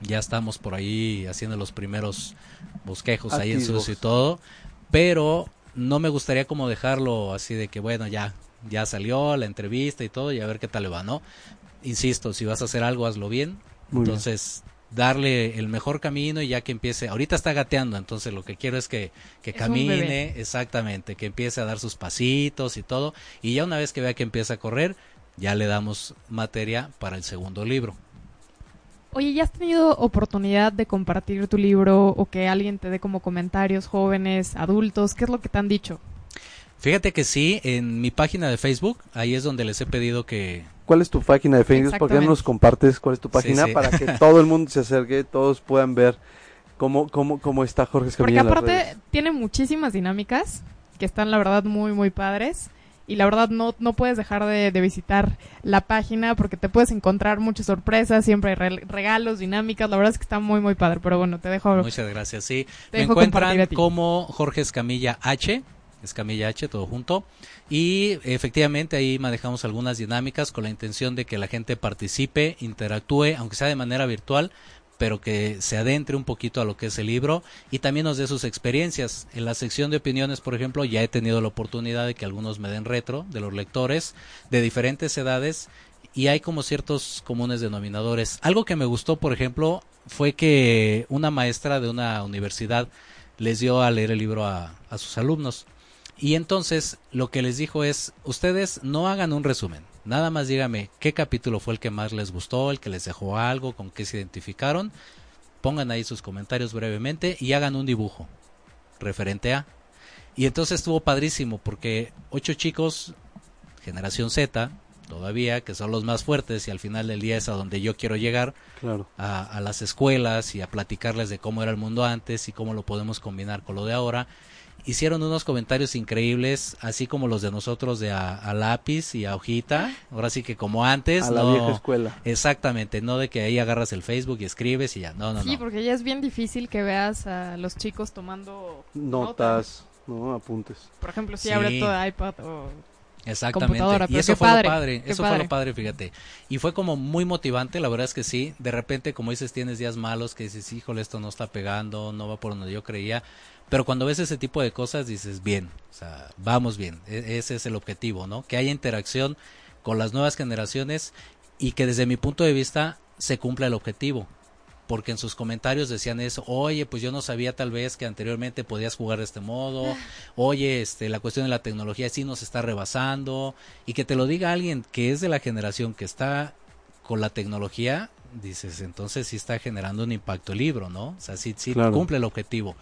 Ya estamos por ahí haciendo los primeros bosquejos ahí en sus y todo. Pero no me gustaría como dejarlo así de que, bueno, ya, ya salió la entrevista y todo y a ver qué tal le va, ¿no? Insisto, si vas a hacer algo, hazlo bien. Entonces, darle el mejor camino y ya que empiece, ahorita está gateando, entonces lo que quiero es que, que camine, exactamente, que empiece a dar sus pasitos y todo, y ya una vez que vea que empieza a correr, ya le damos materia para el segundo libro. Oye, ¿ya has tenido oportunidad de compartir tu libro o que alguien te dé como comentarios, jóvenes, adultos? ¿Qué es lo que te han dicho? Fíjate que sí, en mi página de Facebook, ahí es donde les he pedido que, ¿Cuál es tu página de Facebook? ¿Por qué no nos compartes cuál es tu página para que [laughs] todo el mundo se acerque, todos puedan ver cómo, cómo, cómo está Jorge Escamilla Porque aparte tiene muchísimas dinámicas que están la verdad muy, muy padres. Y la verdad no, no puedes dejar de, visitar la página porque te puedes encontrar muchas sorpresas, siempre hay regalos, dinámicas, la verdad es que está muy muy padre, pero bueno, te dejo. Muchas gracias, sí. Me encuentran como Jorge Escamilla H Escamilla H, todo junto. Y efectivamente ahí manejamos algunas dinámicas con la intención de que la gente participe, interactúe, aunque sea de manera virtual, pero que se adentre un poquito a lo que es el libro y también nos dé sus experiencias. En la sección de opiniones, por ejemplo, ya he tenido la oportunidad de que algunos me den retro de los lectores de diferentes edades y hay como ciertos comunes denominadores. Algo que me gustó, por ejemplo, fue que una maestra de una universidad les dio a leer el libro a, sus alumnos y entonces lo que les dijo es, ustedes no hagan un resumen, nada más dígame qué capítulo fue el que más les gustó, el que les dejó algo, con qué se identificaron, pongan ahí sus comentarios brevemente y hagan un dibujo referente a. Y entonces estuvo padrísimo porque ocho chicos, generación Z, todavía, que son los más fuertes y al final del día es a donde yo quiero llegar, claro. a, a las escuelas y a platicarles de cómo era el mundo antes y cómo lo podemos combinar con lo de ahora hicieron unos comentarios increíbles, así como los de nosotros de a, lápiz y a hojita, ahora sí que como antes. A la vieja escuela. Exactamente, no de que ahí agarras el Facebook y escribes y ya, no, no, sí, porque ya es bien difícil que veas a los chicos tomando notas, no, apuntes. Por ejemplo, si abre todo iPad o Exactamente. Y eso fue lo padre, eso fue lo padre, fíjate. Y fue como muy motivante, la verdad es que sí. De repente, como dices, tienes días malos que dices, híjole, esto no está pegando, no va por donde yo creía. Pero cuando ves ese tipo de cosas dices, bien, o sea, vamos bien, e-, ese es el objetivo, ¿no? Que haya interacción con las nuevas generaciones y que desde mi punto de vista se cumpla el objetivo. Porque en sus comentarios decían eso, oye, pues yo no sabía tal vez que anteriormente podías jugar de este modo, oye, este, la cuestión de la tecnología sí nos está rebasando, y que te lo diga alguien que es de la generación que está con la tecnología, dices, entonces sí está generando un impacto el libro, ¿no? O sea, sí, sí cumple el objetivo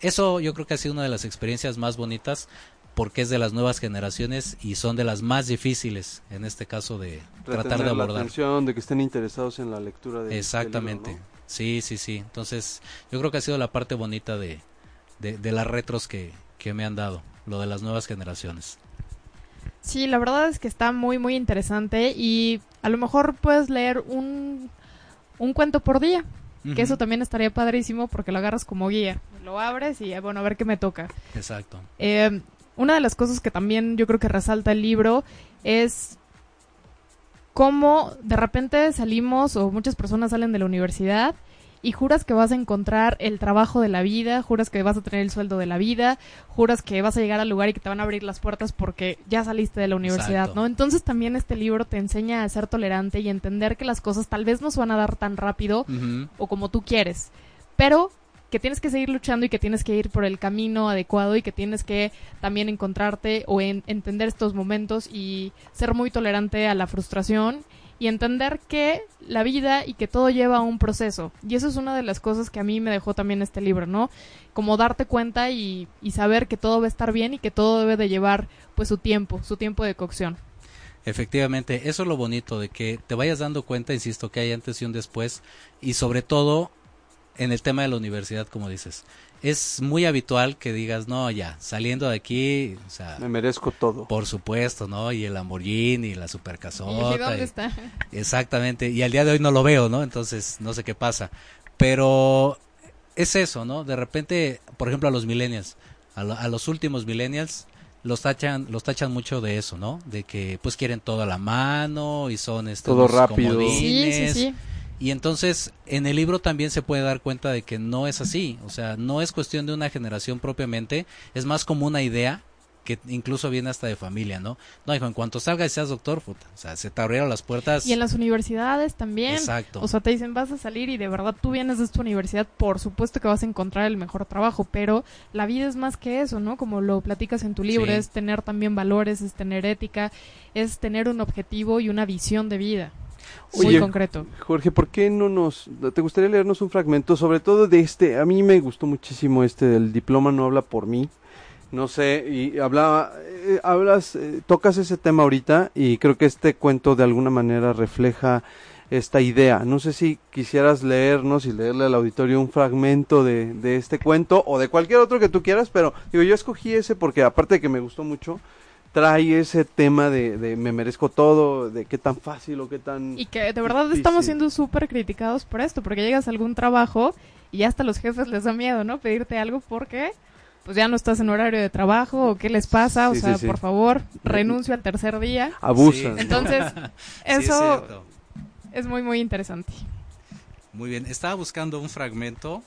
eso yo creo que ha sido una de las experiencias más bonitas porque es de las nuevas generaciones y son de las más difíciles en este caso de tratar de abordar. La atención, de que estén interesados en la lectura de Exactamente. Sí, sí, sí. Entonces, yo creo que ha sido la parte bonita de, de, las retros que, que me han dado, lo de las nuevas generaciones. Sí, la verdad es que está muy, muy interesante y a lo mejor puedes leer un, un cuento por día. Que eso también estaría padrísimo porque lo agarras como guía. Lo abres y, bueno, a ver qué me toca. Exacto. Eh, una de las cosas que también yo creo que resalta el libro es cómo de repente salimos o muchas personas salen de la universidad y juras que vas a encontrar el trabajo de la vida, juras que vas a tener el sueldo de la vida, juras que vas a llegar al lugar y que te van a abrir las puertas porque ya saliste de la universidad, ¿no? Entonces también este libro te enseña a ser tolerante y entender que las cosas tal vez no se van a dar tan rápido o como tú quieres, pero que tienes que seguir luchando y que tienes que ir por el camino adecuado y que tienes que también encontrarte o entender estos momentos y ser muy tolerante a la frustración y entender que la vida y que todo lleva un proceso. Y eso es una de las cosas que a mí me dejó también este libro, ¿no? Como darte cuenta y, saber que todo va a estar bien y que todo debe de llevar pues su tiempo, su tiempo de cocción. Efectivamente, eso es lo bonito de que te vayas dando cuenta, insisto, que hay antes y un después y sobre todo en el tema de la universidad, como dices es muy habitual que digas, no, ya, saliendo de aquí, o sea... Me merezco todo. Por supuesto, ¿no? Y el Lamborghini, y la supercasota. ¿Y dónde está? Exactamente, y al día de hoy no lo veo, ¿no? Entonces, no sé qué pasa. Pero es eso, ¿no? De repente, por ejemplo, a los millennials, a, los últimos millennials, los tachan, los tachan mucho de eso, ¿no? De que, pues, quieren todo a la mano y son estos... Todo rápido. Sí, sí, sí. Y entonces en el libro también se puede dar cuenta de que no es así, o sea, no es cuestión de una generación propiamente, es más como una idea que incluso viene hasta de familia, ¿no? No, hijo, en cuanto salga y seas doctor, puta, o sea, se te abrieron las puertas. Y en las universidades también. Exacto. O sea, te dicen, vas a salir y de verdad tú vienes de esta universidad, por supuesto que vas a encontrar el mejor trabajo, pero la vida es más que eso, ¿no? Como lo platicas en tu libro, es tener también valores, es tener ética, es tener un objetivo y una visión de vida. Muy concreto. Jorge, ¿por qué no nos... ¿Te gustaría leernos un fragmento, sobre todo de este? A mí me gustó muchísimo este del diploma no habla por mí. No sé, y hablaba, eh, hablas, eh, tocas ese tema ahorita y creo que este cuento de alguna manera refleja esta idea. No sé si quisieras leernos y leerle al auditorio un fragmento de, de este cuento o de cualquier otro que tú quieras, pero digo, yo escogí ese porque aparte de que me gustó mucho, trae ese tema de, me merezco todo, de qué tan fácil o qué tan... Y que de verdad estamos siendo súper criticados por esto, porque llegas a algún trabajo y hasta los jefes les da miedo, ¿no? Pedirte algo porque pues ya no estás en horario de trabajo o qué les pasa, o sea, por favor, renuncio al tercer día. Abusan. Entonces, [laughs] eso es, muy, muy interesante. Muy bien, estaba buscando un fragmento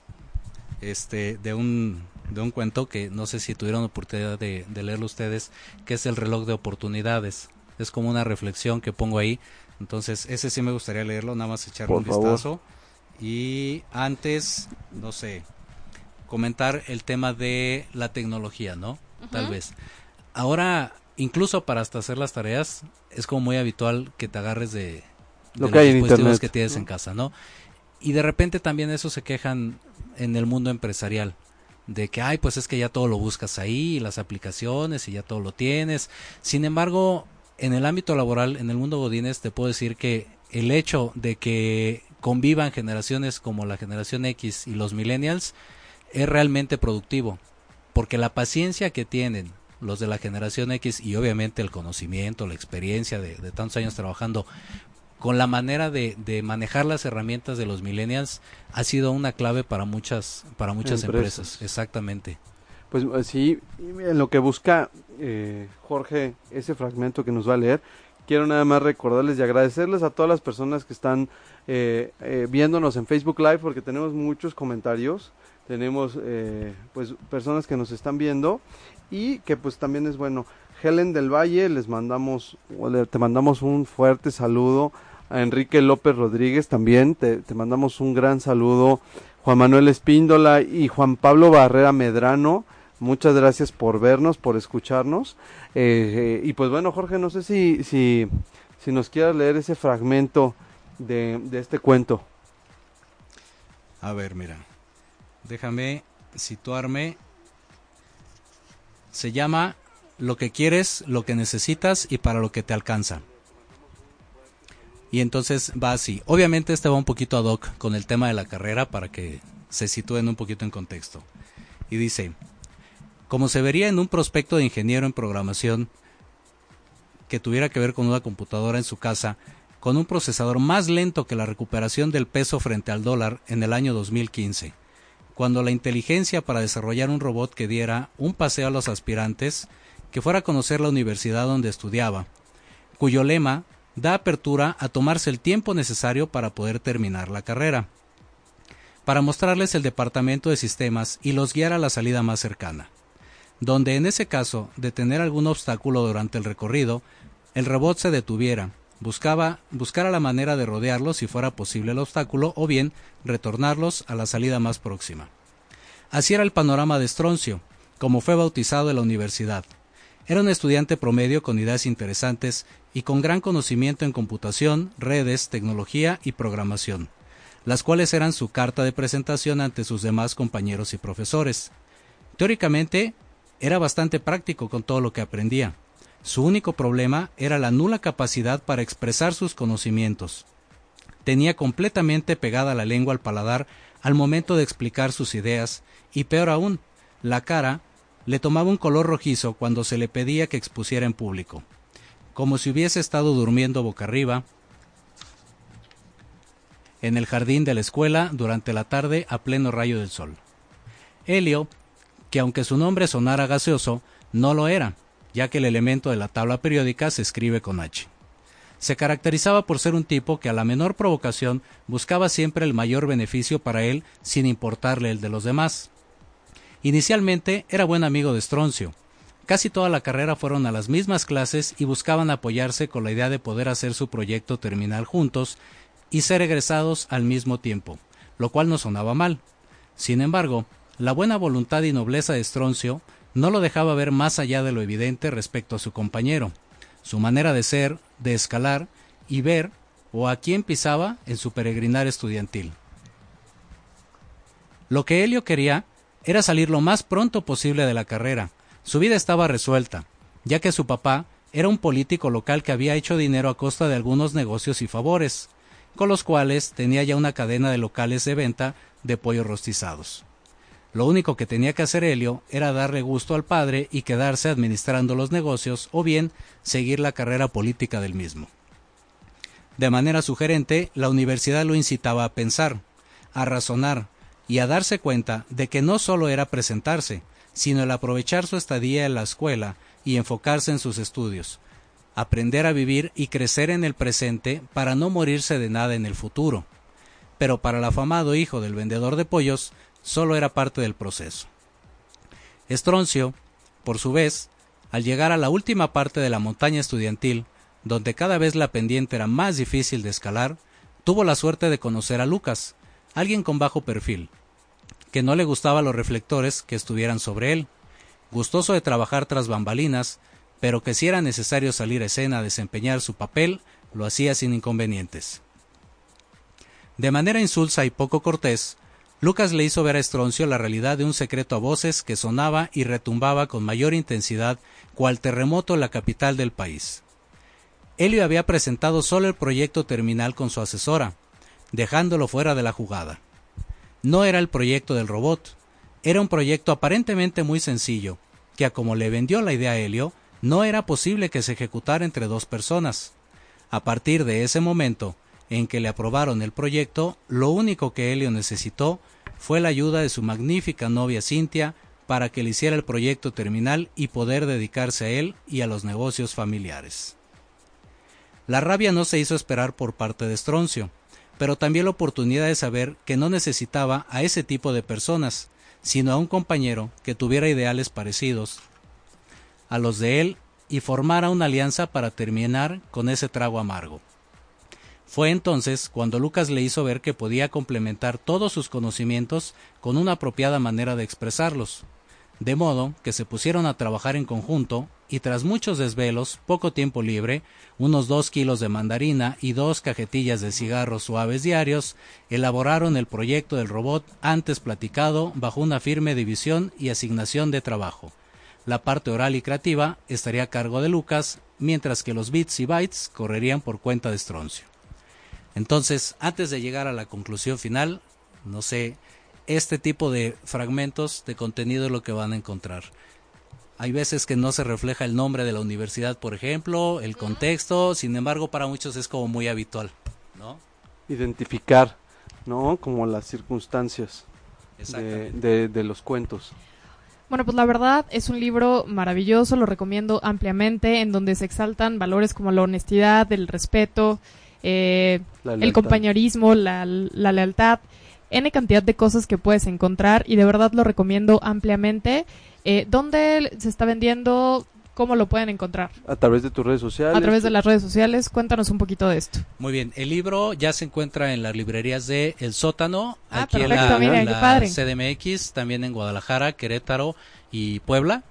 este de un de un cuento que no sé si tuvieron oportunidad de, leerlo ustedes, que es el reloj de oportunidades. Es como una reflexión que pongo ahí. Entonces, ese sí me gustaría leerlo, nada más echarle un vistazo. Y antes, no sé, comentar el tema de la tecnología, ¿no? Tal vez. Ahora, incluso para hasta hacer las tareas, es como muy habitual que te agarres de, Lo que los dispositivos que tienes en casa, ¿no? Y de repente también eso se quejan en el mundo empresarial de que, ay, pues es que ya todo lo buscas ahí, las aplicaciones y ya todo lo tienes. Sin embargo, en el ámbito laboral, en el mundo Godínez, te puedo decir que el hecho de que convivan generaciones como la generación X y los millennials es realmente productivo. porque la paciencia que tienen los de la generación X y obviamente el conocimiento, la experiencia de, tantos años trabajando con la manera de, manejar las herramientas de los millennials ha sido una clave para muchas para muchas empresas, exactamente. Pues eh, sí, en lo que busca eh, Jorge ese fragmento que nos va a leer, quiero nada más recordarles y agradecerles a todas las personas que están eh, viéndonos en Facebook Live porque tenemos muchos comentarios tenemos eh, pues personas que nos están viendo y que pues también es bueno. Helen del Valle, les mandamos, te mandamos un fuerte saludo. A Enrique López Rodríguez también, te, mandamos un gran saludo. Juan Manuel Espíndola y Juan Pablo Barrera Medrano, muchas gracias por vernos, por escucharnos. Eh, y pues bueno, Jorge, no sé si, si, si nos quieras leer ese fragmento de, de este cuento. A ver, mira. Déjame situarme. Se llama Lo que quieres, lo que necesitas y para lo que te alcanza. Y entonces va así. Obviamente este va un poquito ad hoc con el tema de la carrera para que se sitúen un poquito en contexto. Y dice, como se vería en un prospecto de ingeniero en programación que tuviera que ver con una computadora en su casa, con un procesador más lento que la recuperación del peso frente al dólar en el año 2015 cuando la inteligencia para desarrollar un robot que diera un paseo a los aspirantes, que fuera a conocer la universidad donde estudiaba, cuyo lema da apertura a tomarse el tiempo necesario para poder terminar la carrera, para mostrarles el departamento de sistemas y los guiar a la salida más cercana, donde en ese caso de tener algún obstáculo durante el recorrido, el robot se detuviera, buscaba buscar la manera de rodearlos si fuera posible el obstáculo o bien retornarlos a la salida más próxima. Así era el panorama de Stroncio, como fue bautizado en la universidad. Era un estudiante promedio con ideas interesantes y con gran conocimiento en computación, redes, tecnología y programación, las cuales eran su carta de presentación ante sus demás compañeros y profesores. Teóricamente, era bastante práctico con todo lo que aprendía, su único problema era la nula capacidad para expresar sus conocimientos. Tenía completamente pegada la lengua al paladar al momento de explicar sus ideas, y peor aún, la cara le tomaba un color rojizo cuando se le pedía que expusiera en público, como si hubiese estado durmiendo boca arriba en el jardín de la escuela durante la tarde a pleno rayo del sol. Helio, que aunque su nombre sonara gaseoso, no lo era, ya que el elemento de la tabla periódica se escribe con H. Se caracterizaba por ser un tipo que a la menor provocación buscaba siempre el mayor beneficio para él sin importarle el de los demás. Inicialmente era buen amigo de Stroncio. Casi toda la carrera fueron a las mismas clases y buscaban apoyarse con la idea de poder hacer su proyecto terminal juntos y ser egresados al mismo tiempo, lo cual no sonaba mal. Sin embargo, la buena voluntad y nobleza de Stroncio no lo dejaba ver más allá de lo evidente respecto a su compañero, su manera de ser, de escalar y ver o a quién pisaba en su peregrinar estudiantil. Lo que Helio quería era salir lo más pronto posible de la carrera. Su vida estaba resuelta, ya que su papá era un político local que había hecho dinero a costa de algunos negocios y favores, con los cuales tenía ya una cadena de locales de venta de pollos rostizados. Lo único que tenía que hacer Helio era darle gusto al padre y quedarse administrando los negocios o bien seguir la carrera política del mismo. De manera sugerente, la universidad lo incitaba a pensar, a razonar y a darse cuenta de que no solo era presentarse, sino el aprovechar su estadía en la escuela y enfocarse en sus estudios, aprender a vivir y crecer en el presente para no morirse de nada en el futuro. Pero para el afamado hijo del vendedor de pollos, solo era parte del proceso. Estroncio, por su vez, al llegar a la última parte de la montaña estudiantil, donde cada vez la pendiente era más difícil de escalar, tuvo la suerte de conocer a Lucas, alguien con bajo perfil, que no le gustaban los reflectores que estuvieran sobre él, gustoso de trabajar tras bambalinas, pero que si era necesario salir a escena a desempeñar su papel, lo hacía sin inconvenientes. De manera insulsa y poco cortés, Lucas le hizo ver a Estroncio la realidad de un secreto a voces que sonaba y retumbaba con mayor intensidad cual terremoto en la capital del país. Helio había presentado solo el proyecto terminal con su asesora, dejándolo fuera de la jugada. No era el proyecto del robot, Era un proyecto aparentemente muy sencillo, que a como le vendió la idea a Helio, no era posible que se ejecutara entre dos personas. A partir de ese momento en que le aprobaron el proyecto, lo único que Helio necesitó fue la ayuda de su magnífica novia Cintia para que le hiciera el proyecto terminal y poder dedicarse a él y a los negocios familiares. La rabia no se hizo esperar por parte de Stroncio, pero también la oportunidad de saber que no necesitaba a ese tipo de personas, sino a un compañero que tuviera ideales parecidos a los de él y formara una alianza para terminar con ese trago amargo. Fue entonces cuando Lucas le hizo ver que podía complementar todos sus conocimientos con una apropiada manera de expresarlos, de modo que se pusieron a trabajar en conjunto y tras muchos desvelos, poco tiempo libre, unos dos kilos de mandarina y dos cajetillas de cigarros suaves diarios, elaboraron el proyecto del robot antes platicado bajo una firme división y asignación de trabajo. La parte oral y creativa estaría a cargo de Lucas, mientras que los bits y bytes correrían por cuenta de Stroncio. Entonces, antes de llegar a la conclusión final, no sé, este tipo de fragmentos de contenido es lo que van a encontrar. Hay veces que no se refleja el nombre de la universidad, por ejemplo, el contexto, sin embargo, para muchos es como muy habitual, ¿no? Identificar, ¿no? Como las circunstancias de, de los cuentos. Bueno, pues la verdad es un libro maravilloso, lo recomiendo ampliamente, en donde se exaltan valores como la honestidad, el respeto, eh, el compañerismo, la, lealtad, N cantidad de cosas que puedes encontrar y de verdad lo recomiendo ampliamente. Eh, ¿Dónde se está vendiendo? ¿Cómo lo pueden encontrar? A través de tus redes sociales. A través de las redes sociales. Cuéntanos un poquito de esto. Muy bien. El libro ya se encuentra en las librerías de El Sótano, ah, aquí en la, CDMX, también en Guadalajara, Querétaro y Puebla.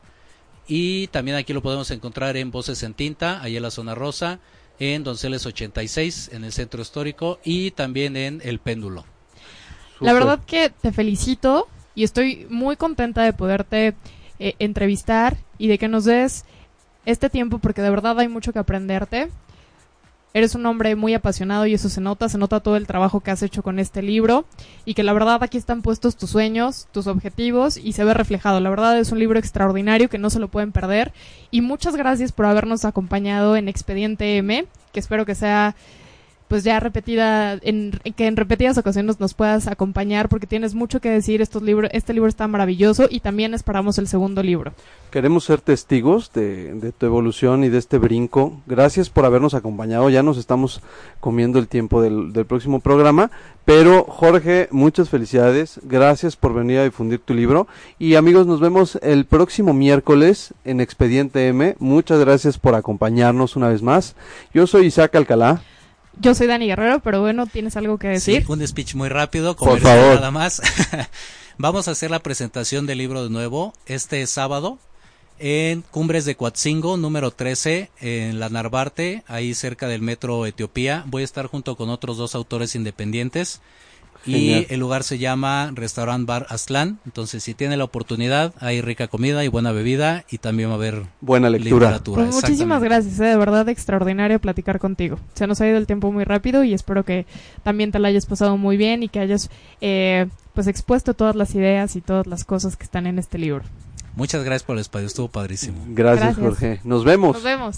Y también aquí lo podemos encontrar en Voces en Tinta, ahí en la zona rosa en Donceles 86, en el centro histórico, y también en El Péndulo. La verdad que te felicito y estoy muy contenta de poderte eh, entrevistar y de que nos des este tiempo porque de verdad hay mucho que aprenderte. Eres un hombre muy apasionado y eso se nota, se nota todo el trabajo que has hecho con este libro y que la verdad aquí están puestos tus sueños, tus objetivos y se ve reflejado. La verdad es un libro extraordinario que no se lo pueden perder y muchas gracias por habernos acompañado en Expediente M, que espero que sea pues ya repetida, en, que en repetidas ocasiones nos puedas acompañar porque tienes mucho que decir. Estos libros, este libro está maravilloso y también esperamos el segundo libro. Queremos ser testigos de, tu evolución y de este brinco. Gracias por habernos acompañado. Ya nos estamos comiendo el tiempo del, del próximo programa. Pero Jorge, muchas felicidades. Gracias por venir a difundir tu libro. Y amigos, nos vemos el próximo miércoles en Expediente M. Muchas gracias por acompañarnos una vez más. Yo soy Isaac Alcalá. Yo soy Dani Guerrero, pero bueno, ¿tienes algo que decir? Sí, un speech muy rápido, Por favor. nada más. [laughs] Vamos a hacer la presentación del libro de nuevo este sábado en Cumbres de Coatzingo, número 13, en la Narvarte, ahí cerca del metro Etiopía. Voy a estar junto con otros dos autores independientes y el lugar se llama Restaurant Bar Aztlán. Entonces, si tiene la oportunidad, hay rica comida y buena bebida y también va a haber buena lectura. Literatura. Pues muchísimas gracias, ¿eh? de verdad extraordinario platicar contigo. Se nos ha ido el tiempo muy rápido y espero que también te la hayas pasado muy bien y que hayas eh, pues expuesto todas las ideas y todas las cosas que están en este libro. Muchas gracias por el espacio, estuvo padrísimo. gracias. Jorge. Nos vemos. Nos vemos.